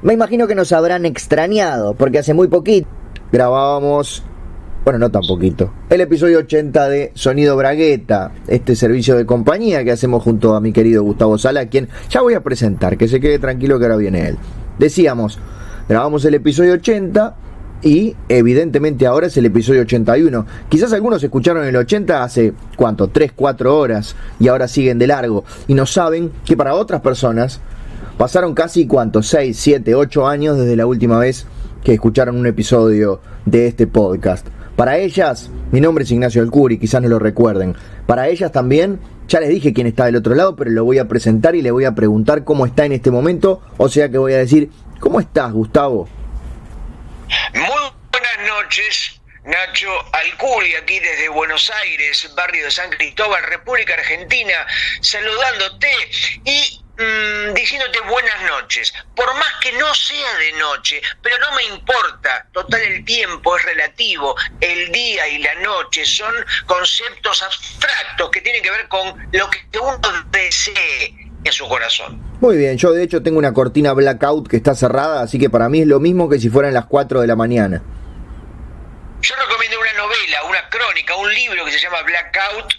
Me imagino que nos habrán extrañado, porque hace muy poquito grabábamos, bueno, no tan poquito, el episodio 80 de Sonido Bragueta, este servicio de compañía que hacemos junto a mi querido Gustavo Sala, quien ya voy a presentar, que se quede tranquilo que ahora viene él. Decíamos, grabamos el episodio 80 y evidentemente ahora es el episodio 81. Quizás algunos escucharon el 80 hace cuánto, 3, 4 horas y ahora siguen de largo y no saben que para otras personas Pasaron casi cuántos, 6, 7, 8 años desde la última vez que escucharon un episodio de este podcast. Para ellas, mi nombre es Ignacio Alcuri, quizás no lo recuerden. Para ellas también, ya les dije quién está del otro lado, pero lo voy a presentar y le voy a preguntar cómo está en este momento. O sea que voy a decir, ¿cómo estás, Gustavo? Muy buenas noches. Nacho Alcuri, aquí desde Buenos Aires, barrio de San Cristóbal, República Argentina, saludándote y Mm, diciéndote buenas noches, por más que no sea de noche, pero no me importa, total el tiempo es relativo, el día y la noche son conceptos abstractos que tienen que ver con lo que uno desee en su corazón. Muy bien, yo de hecho tengo una cortina blackout que está cerrada, así que para mí es lo mismo que si fueran las 4 de la mañana. Yo recomiendo una novela, una crónica, un libro que se llama Blackout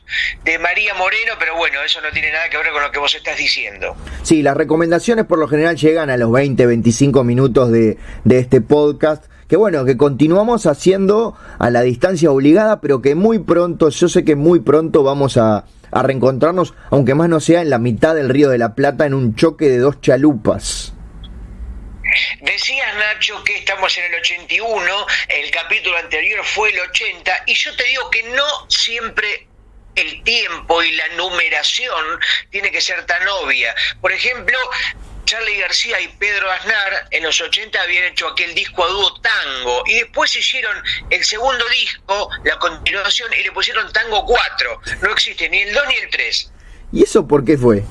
de María Moreno, pero bueno, eso no tiene nada que ver con lo que vos estás diciendo. Sí, las recomendaciones por lo general llegan a los 20, 25 minutos de, de este podcast que bueno, que continuamos haciendo a la distancia obligada, pero que muy pronto, yo sé que muy pronto vamos a, a reencontrarnos, aunque más no sea en la mitad del Río de la Plata, en un choque de dos chalupas. Decías, Nacho, que estamos en el 81, el capítulo anterior fue el 80, y yo te digo que no siempre el tiempo y la numeración tiene que ser tan obvia. Por ejemplo, Charlie García y Pedro Aznar en los 80 habían hecho aquel disco a dúo Tango y después hicieron el segundo disco, la continuación, y le pusieron Tango 4. No existe ni el 2 ni el 3. ¿Y eso por qué fue?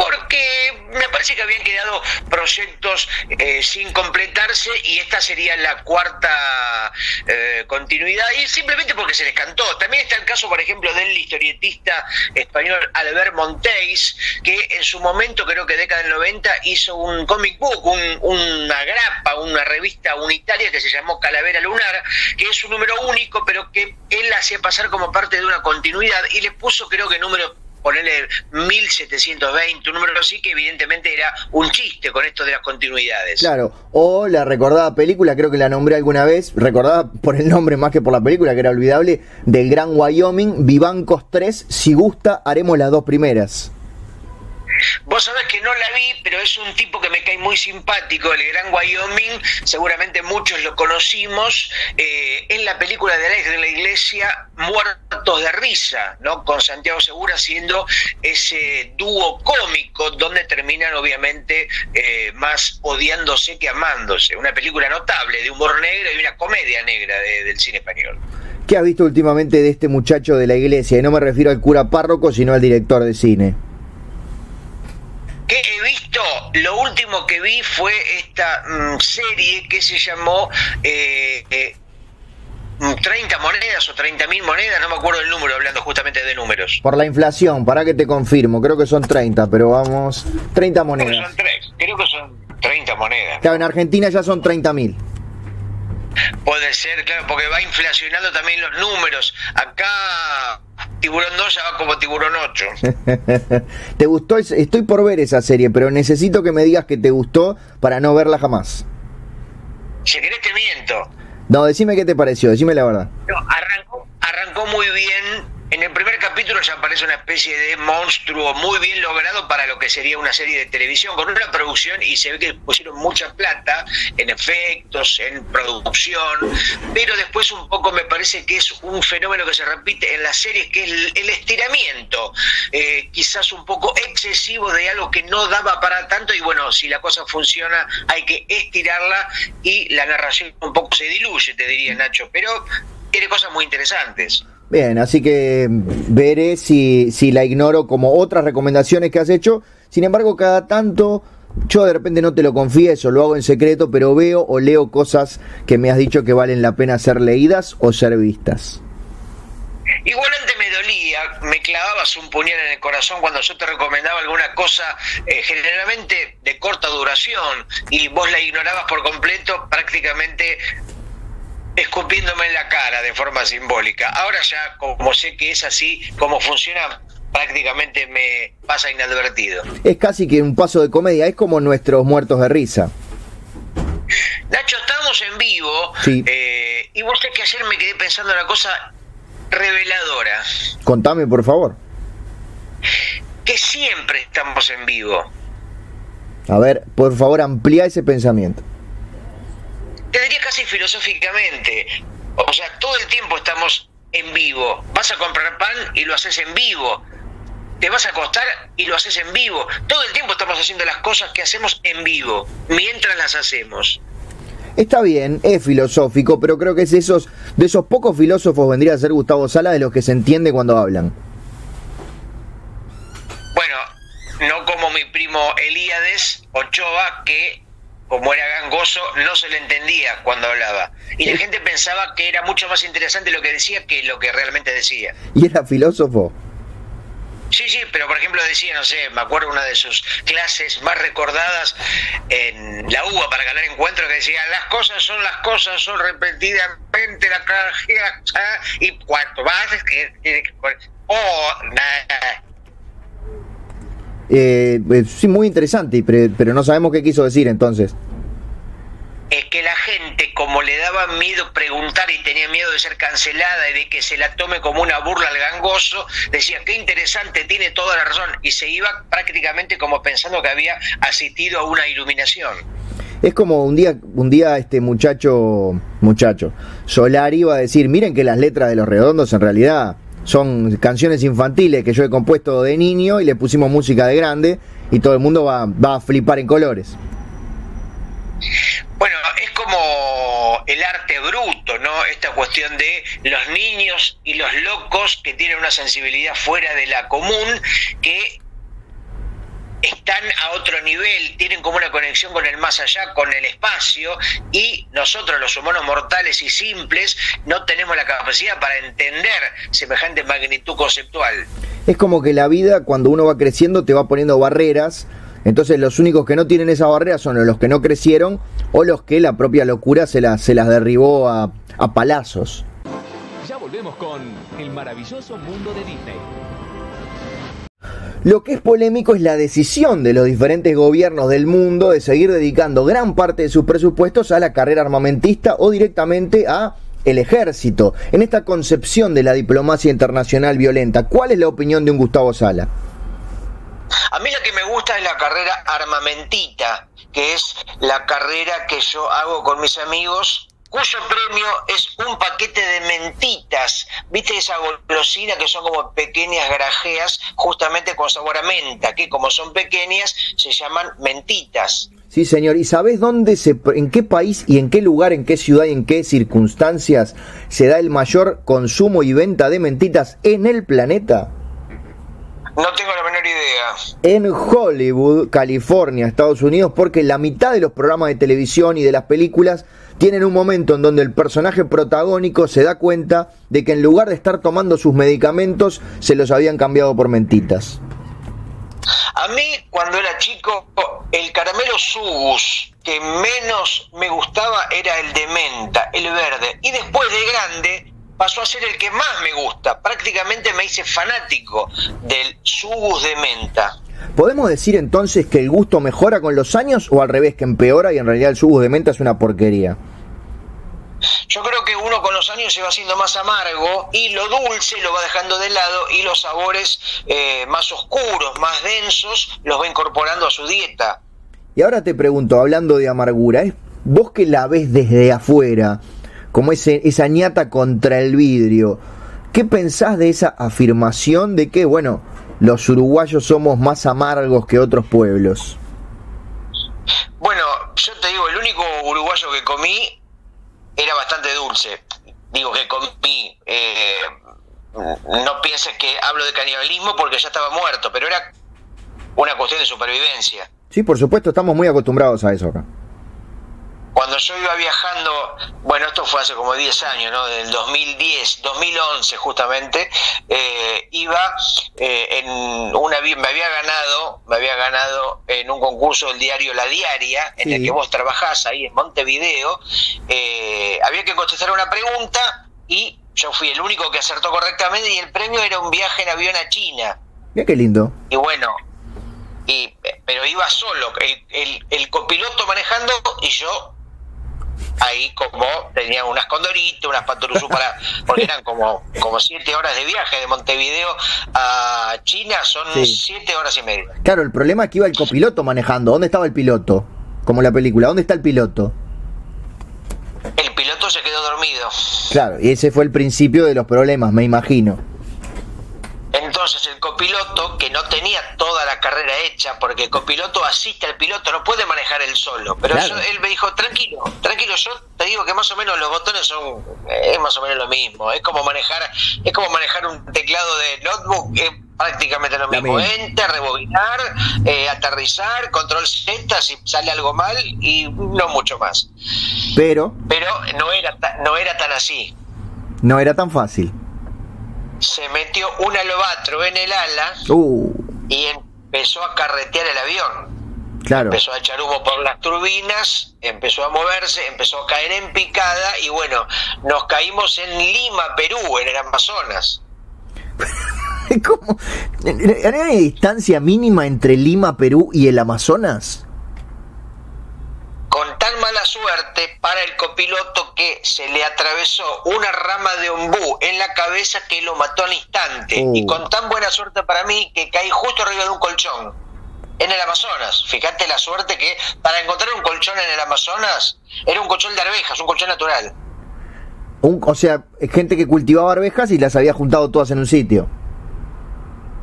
Porque me parece que habían quedado proyectos eh, sin completarse y esta sería la cuarta eh, continuidad y simplemente porque se les cantó. También está el caso, por ejemplo, del historietista español Albert Monteis, que en su momento, creo que década del 90, hizo un comic book, una grapa, una revista unitaria que se llamó Calavera Lunar, que es un número único, pero que él hacía pasar como parte de una continuidad y le puso creo que número ponerle 1720, un número así que evidentemente era un chiste con esto de las continuidades. Claro, o la recordada película, creo que la nombré alguna vez, recordada por el nombre más que por la película, que era olvidable, del Gran Wyoming, Vivancos 3, si gusta, haremos las dos primeras. Vos sabés que no la vi, pero es un tipo que me cae muy simpático, el Gran Wyoming, seguramente muchos lo conocimos, eh, en la película de Alex de la Iglesia, Muertos de Risa, ¿no? con Santiago Segura siendo ese dúo cómico donde terminan obviamente eh, más odiándose que amándose. Una película notable de humor negro y una comedia negra del cine español. ¿Qué has visto últimamente de este muchacho de la iglesia? Y no me refiero al cura párroco, sino al director de cine. ¿Qué he visto? Lo último que vi fue esta mm, serie que se llamó 30 eh, eh, mm, monedas o 30 mil monedas, no me acuerdo el número, hablando justamente de números. Por la inflación, para que te confirmo, creo que son 30, pero vamos, 30 monedas. Creo que son, creo que son 30 monedas. Claro, en Argentina ya son 30 mil. Puede ser, claro, porque va inflacionando también los números. Acá Tiburón 2 ya va como Tiburón 8. ¿Te gustó? Estoy por ver esa serie, pero necesito que me digas que te gustó para no verla jamás. Si querés te miento. No, decime qué te pareció, decime la verdad. No, arrancó, arrancó muy bien en el primer capítulo ya aparece una especie de monstruo muy bien logrado para lo que sería una serie de televisión, con una producción y se ve que pusieron mucha plata en efectos, en producción, pero después un poco me parece que es un fenómeno que se repite en las series, que es el, estiramiento, eh, quizás un poco excesivo de algo que no daba para tanto y bueno, si la cosa funciona hay que estirarla y la narración un poco se diluye, te diría Nacho, pero tiene cosas muy interesantes. Bien, así que veré si, si la ignoro como otras recomendaciones que has hecho. Sin embargo, cada tanto yo de repente no te lo confieso, lo hago en secreto, pero veo o leo cosas que me has dicho que valen la pena ser leídas o ser vistas. Igual antes me dolía, me clavabas un puñal en el corazón cuando yo te recomendaba alguna cosa eh, generalmente de corta duración y vos la ignorabas por completo, prácticamente escupiéndome en la cara de forma simbólica. Ahora ya, como sé que es así, como funciona, prácticamente me pasa inadvertido. Es casi que un paso de comedia, es como nuestros muertos de risa. Nacho, estamos en vivo eh, y vos sé que ayer me quedé pensando en una cosa reveladora. Contame, por favor. Que siempre estamos en vivo. A ver, por favor, amplía ese pensamiento. Te diría casi filosóficamente. O sea, todo el tiempo estamos en vivo. Vas a comprar pan y lo haces en vivo. Te vas a acostar y lo haces en vivo. Todo el tiempo estamos haciendo las cosas que hacemos en vivo, mientras las hacemos. Está bien, es filosófico, pero creo que es esos, de esos pocos filósofos vendría a ser Gustavo Sala de los que se entiende cuando hablan. Bueno, no como mi primo Elíades Ochoa, que como era gangoso, no se le entendía cuando hablaba. Y la gente pensaba que era mucho más interesante lo que decía que lo que realmente decía. ¿Y era filósofo? Sí, sí, pero por ejemplo decía, no sé, me acuerdo una de sus clases más recordadas en la UBA para ganar encuentros que decía, las cosas son las cosas, son repetidamente la y cuanto más es que tiene que oh, nada. Eh, eh, sí, muy interesante, pero no sabemos qué quiso decir entonces es que la gente, como le daba miedo preguntar y tenía miedo de ser cancelada y de que se la tome como una burla al gangoso, decía, qué interesante, tiene toda la razón, y se iba prácticamente como pensando que había asistido a una iluminación. Es como un día, un día este muchacho, muchacho, Solar iba a decir, miren que las letras de los redondos en realidad son canciones infantiles que yo he compuesto de niño y le pusimos música de grande y todo el mundo va, va a flipar en colores. Bueno, es como el arte bruto, ¿no? Esta cuestión de los niños y los locos que tienen una sensibilidad fuera de la común, que están a otro nivel, tienen como una conexión con el más allá, con el espacio, y nosotros los humanos mortales y simples no tenemos la capacidad para entender semejante magnitud conceptual. Es como que la vida cuando uno va creciendo te va poniendo barreras entonces los únicos que no tienen esa barrera son los que no crecieron o los que la propia locura se, se las derribó a, a palazos. Ya volvemos con el maravilloso mundo de Disney. Lo que es polémico es la decisión de los diferentes gobiernos del mundo de seguir dedicando gran parte de sus presupuestos a la carrera armamentista o directamente a el ejército. En esta concepción de la diplomacia internacional violenta, ¿cuál es la opinión de un Gustavo Sala? A mí la que me gusta es la carrera armamentita, que es la carrera que yo hago con mis amigos cuyo premio es un paquete de mentitas. ¿Viste esa golosina que son como pequeñas grajeas justamente con sabor a menta, que como son pequeñas se llaman mentitas? Sí, señor. ¿Y sabes dónde se en qué país y en qué lugar, en qué ciudad y en qué circunstancias se da el mayor consumo y venta de mentitas en el planeta? No tengo la menor idea. En Hollywood, California, Estados Unidos, porque la mitad de los programas de televisión y de las películas tienen un momento en donde el personaje protagónico se da cuenta de que en lugar de estar tomando sus medicamentos, se los habían cambiado por mentitas. A mí, cuando era chico, el caramelo Sugus que menos me gustaba era el de menta, el verde. Y después de grande, pasó a ser el que más me gusta. Prácticamente me hice fanático del subus de menta. ¿Podemos decir entonces que el gusto mejora con los años o al revés, que empeora y en realidad el subus de menta es una porquería? Yo creo que uno con los años se va haciendo más amargo y lo dulce lo va dejando de lado y los sabores eh, más oscuros, más densos, los va incorporando a su dieta. Y ahora te pregunto, hablando de amargura, vos que la ves desde afuera, como ese, esa ñata contra el vidrio. ¿Qué pensás de esa afirmación de que, bueno, los uruguayos somos más amargos que otros pueblos? Bueno, yo te digo, el único uruguayo que comí era bastante dulce. Digo que comí, eh, no pienses que hablo de canibalismo porque ya estaba muerto, pero era una cuestión de supervivencia. Sí, por supuesto, estamos muy acostumbrados a eso acá cuando yo iba viajando, bueno, esto fue hace como 10 años, ¿no? Del 2010, 2011 justamente, eh, iba eh, en una me había ganado, me había ganado en un concurso del diario La Diaria, en el que vos trabajás ahí en Montevideo, eh, había que contestar una pregunta y yo fui el único que acertó correctamente y el premio era un viaje en avión a China. Mira qué lindo. Y bueno, y, pero iba solo, el, el, el copiloto manejando y yo ahí como tenía unas condoritas, unas paturuzú para, porque eran como, como siete horas de viaje de Montevideo a China, son siete horas y media. Claro, el problema es que iba el copiloto manejando. ¿Dónde estaba el piloto? Como la película, ¿dónde está el piloto? El piloto se quedó dormido. Claro, y ese fue el principio de los problemas, me imagino. Entonces el copiloto, que no tenía toda la carrera hecha, porque el copiloto asiste al piloto, no puede manejar él solo. Pero él me dijo, tranquilo, tranquilo, yo te digo que más o menos los botones son, es más o menos lo mismo. Es como manejar, es como manejar un teclado de notebook, es prácticamente lo mismo. Enter, rebobinar, eh, aterrizar, control Z si sale algo mal y no mucho más. Pero. Pero no era, no era tan así. No era tan fácil se metió un alobatro en el ala uh. y empezó a carretear el avión. Claro. Empezó a echar humo por las turbinas, empezó a moverse, empezó a caer en picada y bueno, nos caímos en Lima, Perú, en el Amazonas. ¿Cómo? ¿Hay distancia mínima entre Lima, Perú y el Amazonas? Mala suerte para el copiloto que se le atravesó una rama de ombú en la cabeza que lo mató al instante. Uh. Y con tan buena suerte para mí que caí justo arriba de un colchón en el Amazonas. Fíjate la suerte que para encontrar un colchón en el Amazonas era un colchón de arvejas, un colchón natural. Un, o sea, gente que cultivaba arvejas y las había juntado todas en un sitio.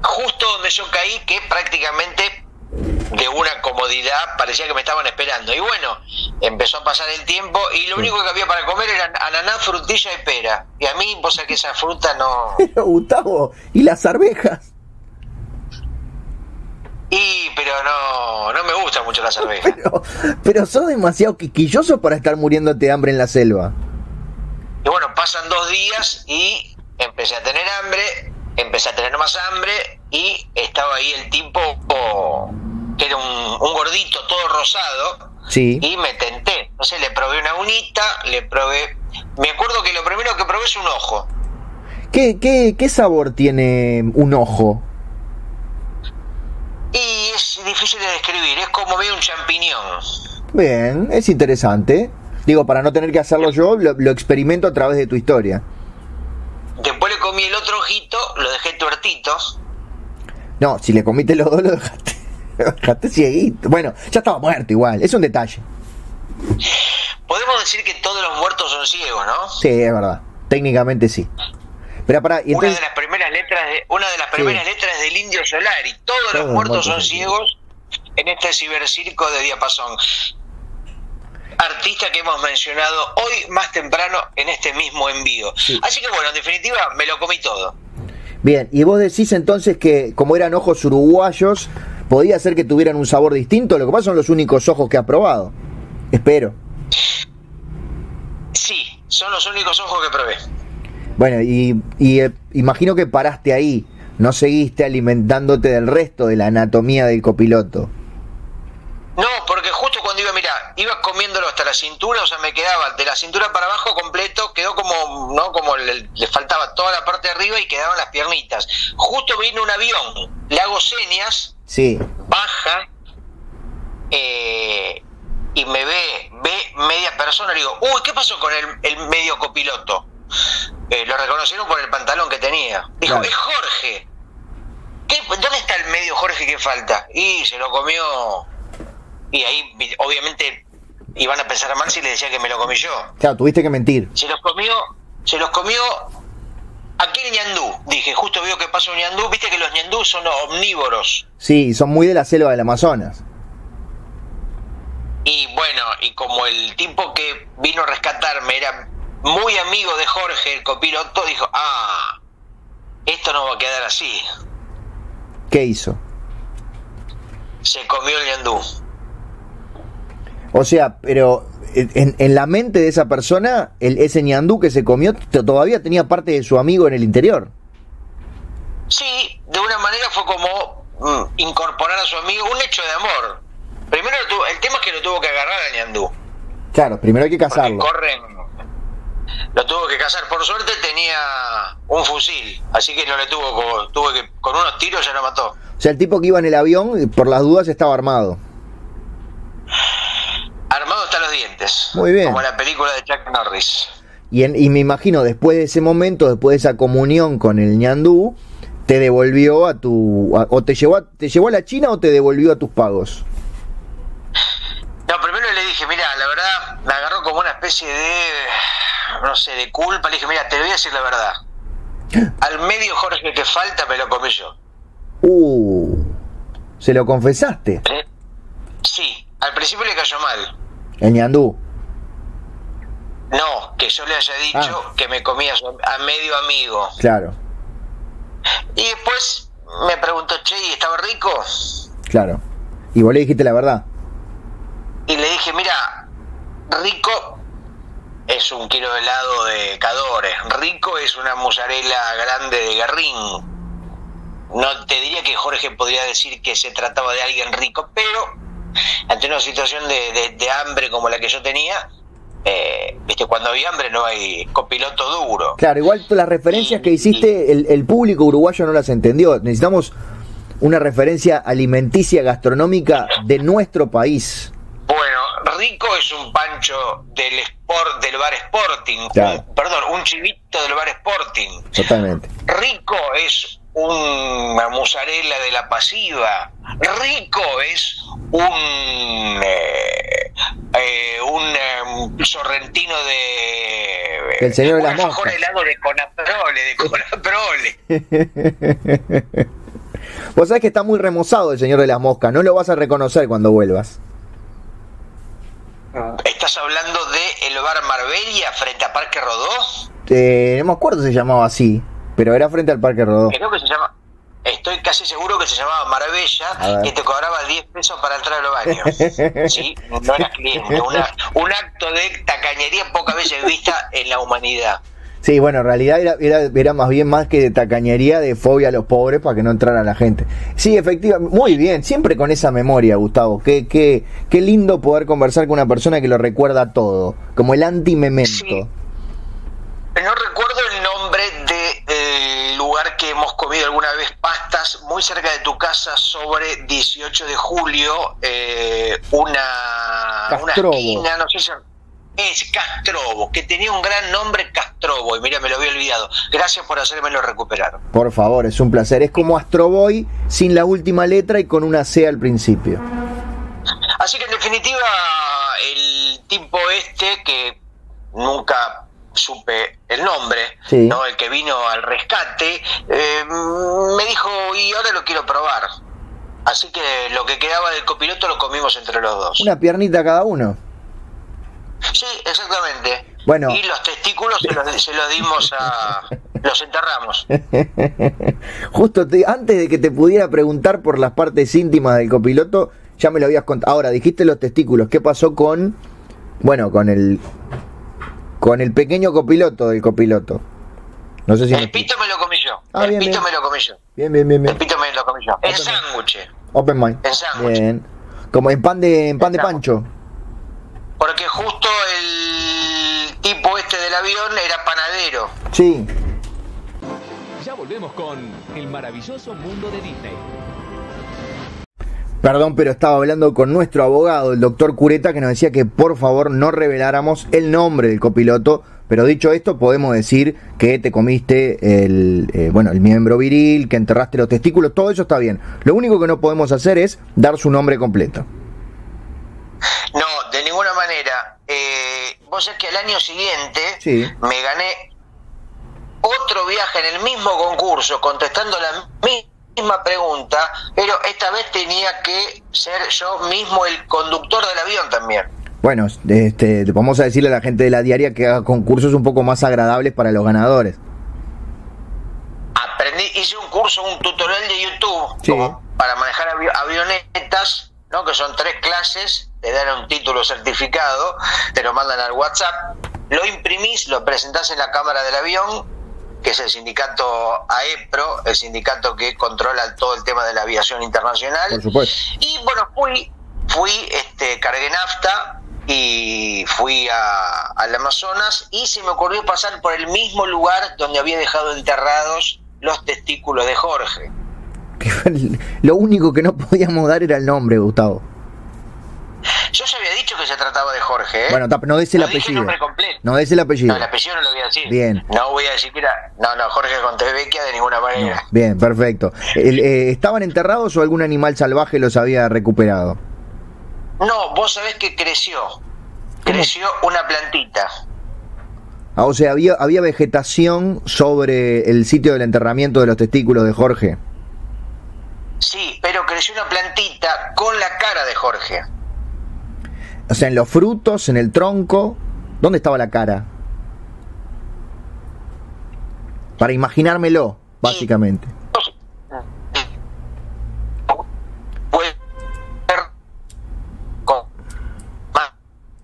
Justo donde yo caí, que prácticamente de una comodidad, parecía que me estaban esperando. Y bueno, empezó a pasar el tiempo y lo único que había para comer eran ananá, frutilla y pera. Y a mí, vos sabés que esa fruta no... Pero Gustavo, ¿y las arvejas? Y, pero no, no me gustan mucho las arvejas. Pero, pero sos demasiado quisquilloso para estar muriéndote de hambre en la selva. Y bueno, pasan dos días y empecé a tener hambre, empecé a tener más hambre y estaba ahí el tipo que era un, gordito todo rosado sí. y me tenté. Entonces le probé una unita, le probé... Me acuerdo que lo primero que probé es un ojo. ¿Qué, qué, qué sabor tiene un ojo? Y es difícil de describir, es como ver un champiñón. Bien, es interesante. Digo, para no tener que hacerlo yo, lo, lo experimento a través de tu historia. Después le comí el otro ojito, lo dejé tuertito. No, si le comiste los dos, lo dejaste, lo dejaste cieguito. Bueno, ya estaba muerto igual, es un detalle. Podemos decir que todos los muertos son ciegos, ¿no? Sí, es verdad. Técnicamente sí. Pero para, y entonces... Una de las primeras letras de, una de las primeras sí. letras del Indio Solari. Todos, todos los muertos, muertos son ciegos en este cibercirco de Diapasón. Artista que hemos mencionado hoy más temprano en este mismo envío. Sí. Así que bueno, en definitiva me lo comí todo. Bien, y vos decís entonces que como eran ojos uruguayos, podía ser que tuvieran un sabor distinto. Lo que pasa son los únicos ojos que ha probado. Espero. Sí, son los únicos ojos que probé. Bueno, y, y eh, imagino que paraste ahí, no seguiste alimentándote del resto de la anatomía del copiloto. No, porque justo cuando iba, mira, iba comiéndolo hasta la cintura, o sea, me quedaba de la cintura para abajo completo, quedó como, ¿no? Como le, le faltaba toda la parte de arriba y quedaban las piernitas. Justo vino un avión, le hago señas, sí. baja, eh, y me ve, ve media persona, le digo, uy, ¿qué pasó con el, el medio copiloto? Eh, lo reconocieron por el pantalón que tenía. Dijo, claro. es Jorge. ¿Qué, ¿Dónde está el medio Jorge que falta? Y se lo comió y ahí obviamente iban a pensar mal si le decía que me lo comí yo. Claro, tuviste que mentir. Se los comió, se los comió aquel ñandú. Dije, justo veo que pasa un ñandú, viste que los ñandú son omnívoros. Sí, son muy de la selva del Amazonas. Y bueno, y como el tipo que vino a rescatarme era muy amigo de Jorge, el copiloto, dijo, ah, esto no va a quedar así. ¿Qué hizo? Se comió el ñandú. O sea, pero en, en la mente de esa persona, el, ese ñandú que se comió todavía tenía parte de su amigo en el interior. Sí, de una manera fue como mm, incorporar a su amigo, un hecho de amor. Primero, tuvo- el tema es que lo tuvo que agarrar a Ñandú. Claro, primero hay que Porque casarlo. corren. Lo tuvo que cazar. Por suerte tenía un fusil, así que no le tuvo, tuvo que con unos tiros ya lo mató. O sea, el tipo que iba en el avión, por las dudas, estaba armado. Armado hasta los dientes. Muy bien. Como la película de Chuck Norris. Y, en- y me imagino, después de ese momento, después de esa comunión con el ñandú, te devolvió a tu... a- o te llevó, a, te llevó a la China o te devolvió a tus pagos. No, primero le dije, mira, la verdad, me agarró como una especie de, no sé, de culpa. Le dije, mira, te voy a decir la verdad. Al medio Jorge que falta me lo comí yo. Uh, se lo confesaste, ¿Eh? Sí, al principio le cayó mal. El ñandú. No, que yo le haya dicho Ah. que me comía a medio amigo. Claro, Y después me preguntó, che, ¿y estaba rico? claro. Y vos le dijiste la verdad. Y le dije, mira, rico es un kilo de helado de Cadores, rico es una mozzarella grande de Guerrín. No te diría que Jorge podría decir que se trataba de alguien rico, pero ante una situación de, de- de hambre como la que yo tenía, eh, viste, cuando hay hambre no hay copiloto duro. Claro, igual las referencias que hiciste, el, el público uruguayo no las entendió. Necesitamos una referencia alimenticia gastronómica de nuestro país. Bueno, rico es un pancho del sport del bar Sporting, Claro. un- perdón, un chivito del bar Sporting. Totalmente. Rico es una mozzarella de la pasiva. Rico es un eh, eh, un eh, sorrentino de El señor de las moscas. helado de Conaprole, de Conaprole. Vos sabés que está muy remozado el señor de las moscas, no lo vas a reconocer cuando vuelvas. ¿Estás hablando de el bar Marbella frente a Parque Rodó? Eh, no me acuerdo si se llamaba así, pero era frente al Parque Rodó. Creo que se llama Estoy casi seguro que se llamaba Marbella y te cobraba 10 pesos para entrar a los baños. Sí, no eras cliente. Una- un acto de tacañería pocas veces vista en la humanidad. Sí, bueno, en realidad era, era, era más bien más que de tacañería, de fobia a los pobres para que no entrara la gente. Sí, efectivamente, muy bien, siempre con esa memoria, Gustavo. Qué, qué, qué lindo poder conversar con una persona que lo recuerda todo, como el anti-memento. Sí. No recuerdo el nombre del lugar que hemos comido alguna vez pastas muy cerca de tu casa sobre 18 de julio, eh, una, una esquina, no sé si es Castrobo, que tenía un gran nombre Castrobo, y mira, me lo había olvidado. Gracias por hacérmelo recuperar. Por favor, es un placer. Es como Astro Boy sin la última letra y con una C al principio. Así que en definitiva, el tipo este que nunca supe el nombre, Sí. ¿no? el que vino al rescate, eh, me dijo, y ahora lo quiero probar. Así que lo que quedaba del copiloto lo comimos entre los dos. Una piernita cada uno. Sí, exactamente. Bueno. Y los testículos se los, se los dimos a... los enterramos. Justo te- antes de que te pudiera preguntar por las partes íntimas del copiloto, ya me lo habías contado. Ahora, dijiste los testículos. ¿Qué pasó con, bueno, con el, con el pequeño copiloto del copiloto? No sé si me El pito me lo comí yo. Ah, el bien, pito bien. me lo comí yo. Bien, bien, bien, El bien. pito me lo comí yo. En Open mind. sándwich. Open mind. En sándwich. Bien. Como en pan de, en pan de pancho. Porque justo el tipo este del avión era panadero. Sí. Ya volvemos con el maravilloso mundo de Disney. Perdón, pero estaba hablando con nuestro abogado, el doctor Cureta, que nos decía que por favor no reveláramos el nombre del copiloto. Pero dicho esto, podemos decir que te comiste el, eh, bueno, el miembro viril, que enterraste los testículos, todo eso está bien. Lo único que no podemos hacer es dar su nombre completo. No, de ninguna manera. Eh, vos sabés que al año siguiente Sí. me gané otro viaje en el mismo concurso, contestando la misma pregunta, pero esta vez tenía que ser yo mismo el conductor del avión también. Bueno, este, vamos a decirle a la gente de la diaria que haga concursos un poco más agradables para los ganadores. Aprendí, hice un curso, un tutorial de YouTube Sí. como para manejar avi- avionetas, ¿no? que son tres clases, te dan un título certificado, te lo mandan al WhatsApp, lo imprimís, lo presentás en la cámara del avión, que es el sindicato AEPRO, el sindicato que controla todo el tema de la aviación internacional. Por supuesto. Y bueno, fui, fui, este, cargué nafta y fui a, al Amazonas y se me ocurrió pasar por el mismo lugar donde había dejado enterrados los testículos de Jorge. Lo único que no podíamos dar era el nombre, Gustavo. Yo ya había dicho que se trataba de Jorge, ¿eh? Bueno, no des el No dije apellido. nombre completo. No des el apellido. No, el apellido no lo voy a decir. Bien. No voy a decir que era. No, no, Jorge Contevecchia de ninguna manera. Bien, perfecto. El, eh, ¿Estaban enterrados o algún animal salvaje los había recuperado? No, vos sabés que creció. Creció una plantita. Ah, o sea, había, había vegetación sobre el sitio del enterramiento de los testículos de Jorge. Sí, pero creció una plantita con la cara de Jorge. O sea, en los frutos, en el tronco. ¿Dónde estaba la cara? Para imaginármelo, básicamente ser con más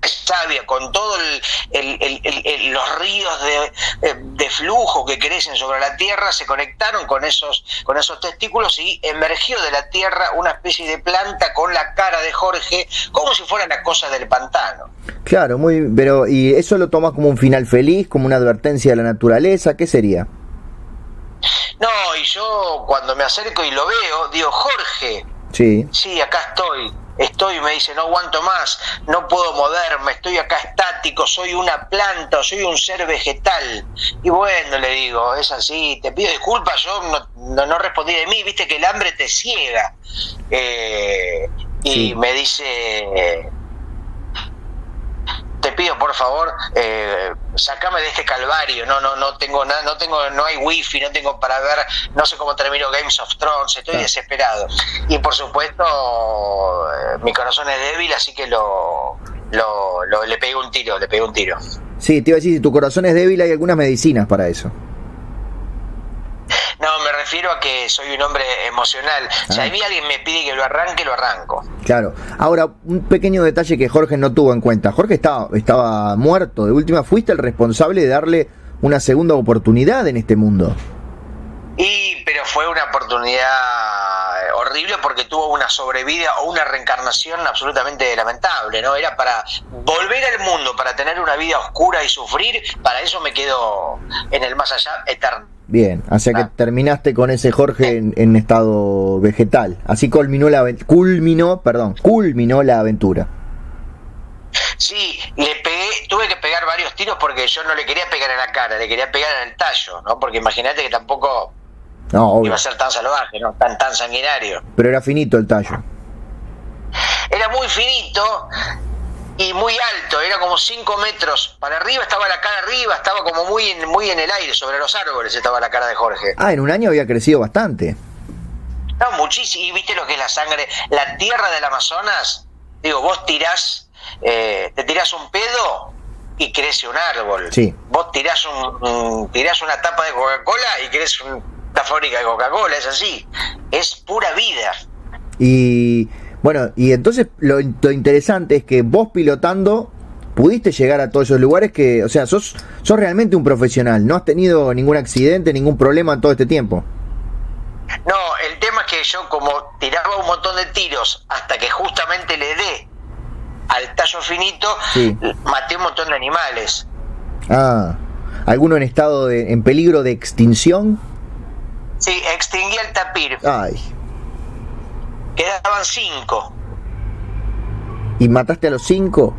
sabia, con todo el, el- el- el- el- los ríos de, de flujo que crecen sobre la tierra se conectaron con esos con esos testículos y emergió de la tierra una especie de planta con la cara de Jorge como si fuera la cosa del pantano. Claro, muy. Pero, ¿y eso lo tomas como un final feliz, como una advertencia de la naturaleza? ¿Qué sería? No, y yo cuando me acerco y lo veo, digo, Jorge, Sí. sí, acá estoy, estoy, me dice, no aguanto más, no puedo moverme, estoy acá estático, soy una planta, o soy un ser vegetal. Y bueno, le digo, es así, te pido disculpas, yo no, no, no respondí de mí, viste que el hambre te ciega. Eh, y Sí. me dice, te pido por favor, eh, sacame de este calvario, no, no, no tengo nada, no tengo, no hay wifi, no tengo para ver, no sé cómo terminó Games of Thrones, estoy desesperado. Y por supuesto, eh, mi corazón es débil, así que lo, lo, lo- le pegué un tiro, le pegué un tiro. Sí, te iba a decir, si tu corazón es débil, hay algunas medicinas para eso. No, me refiero a que soy un hombre emocional. Si Ah. a mí alguien me pide que lo arranque, lo arranco. Claro. Ahora, un pequeño detalle que Jorge no tuvo en cuenta. Jorge estaba, estaba muerto. De última, fuiste el responsable de darle una segunda oportunidad en este mundo. Y, pero fue una oportunidad horrible porque tuvo una sobrevida o una reencarnación absolutamente lamentable, ¿no? Era para volver al mundo, para tener una vida oscura y sufrir, para eso me quedo en el más allá eterno. Bien, o sea que Ah. terminaste con ese Jorge en, en estado vegetal. Así culminó la culminó, perdón, culminó la aventura. Sí, le pegué, tuve que pegar varios tiros porque yo no le quería pegar en la cara, le quería pegar en el tallo, ¿no? Porque imagínate que tampoco No, obvio. iba a ser tan salvaje, ¿no? Tan, tan sanguinario. Pero era finito el tallo. Era muy finito y muy alto, era como 5 metros para arriba, estaba la cara arriba, estaba como muy en, muy en el aire, sobre los árboles estaba la cara de Jorge. Ah, en un año había crecido bastante. No, muchísimo, y viste lo que es la sangre, la tierra del Amazonas, digo, vos tirás, eh, te tirás un pedo y crece un árbol. Sí. Vos tirás, un, un- tirás una tapa de Coca-Cola y crece un- una fábrica de Coca-Cola, es así, es pura vida. Y bueno, y entonces lo, lo interesante es que vos pilotando pudiste llegar a todos esos lugares que, o sea, sos, sos realmente un profesional. No has tenido ningún accidente, ningún problema en todo este tiempo. No, el tema es que yo como tiraba un montón de tiros hasta que justamente le dé al tallo finito, Sí. maté un montón de animales. Ah, ¿alguno en estado de, en peligro de extinción? Sí, extinguí el tapir. Ay, Quedaban cinco. ¿y mataste a los cinco?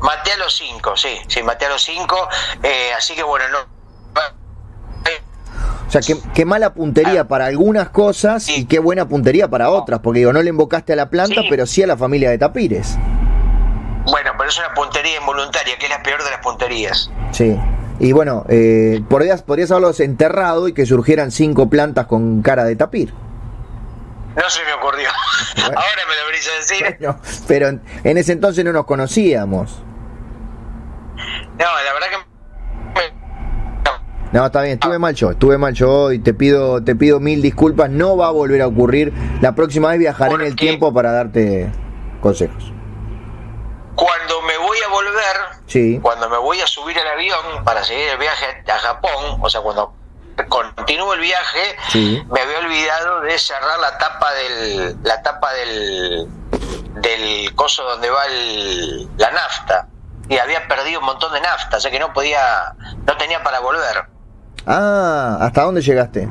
Maté a los cinco, sí, sí, maté a los cinco. eh, así que bueno, no. O sea, qué, qué mala puntería para algunas cosas y qué buena puntería para otras, porque digo, no le invocaste a la planta, Sí. pero sí a la familia de tapires. Bueno, pero es una puntería involuntaria, que es la peor de las punterías. Sí. Y bueno, eh, podrías, podrías haberlos enterrado y que surgieran cinco plantas con cara de tapir. No se me ocurrió. Bueno. Ahora me lo venís a decir. Bueno, pero en, en ese entonces no nos conocíamos. No, la verdad que. me- No, está bien, estuve mal yo, estuve mal yo y te pido, te pido mil disculpas, no va a volver a ocurrir. La próxima vez viajaré en ¿Por el tiempo para darte consejos. volver, Sí. cuando me voy a subir al avión para seguir el viaje a Japón, o sea, cuando continúo el viaje, Sí. me había olvidado de cerrar la tapa del, la tapa del, del coso donde va el- la nafta. Y había perdido un montón de nafta, o sea que no podía, no tenía para volver. Ah, ¿hasta dónde llegaste?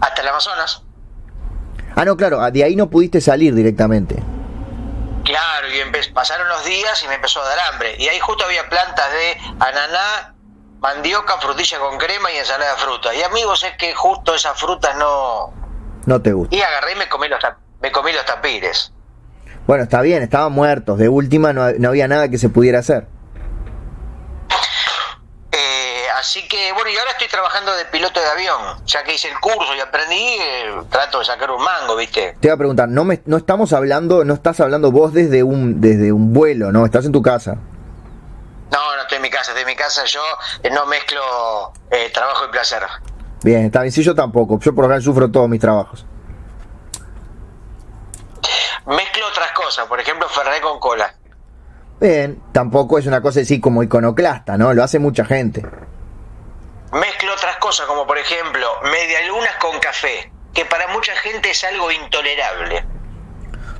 Hasta el Amazonas. Ah, no, claro, de ahí no pudiste salir directamente. Claro, y pasaron los días y me empezó a dar hambre. Y ahí justo había plantas de ananá, mandioca, frutilla con crema y ensalada de fruta. Y amigos, es que justo esas frutas no... No te gusta. Y agarré y me comí los, me comí los tapires. Bueno, está bien, estaban muertos. De última no, no había nada que se pudiera hacer. Eh, así que, bueno, y ahora estoy trabajando de piloto de avión. Ya que hice el curso y aprendí, eh, trato de sacar un mango, ¿viste? Te iba a preguntar, no, me, no estamos hablando, no estás hablando vos desde un, desde un vuelo, ¿no? Estás en tu casa. No, no estoy en mi casa, estoy en mi casa. Yo eh, no mezclo eh, trabajo y placer. Bien, está bien, sí, yo tampoco. Yo por general sufro todos mis trabajos. Mezclo otras cosas, por ejemplo, Ferré con cola. Bien, tampoco es una cosa así como iconoclasta, ¿no? Lo hace mucha gente. Mezclo otras cosas, como por ejemplo, medialunas con café, que para mucha gente es algo intolerable.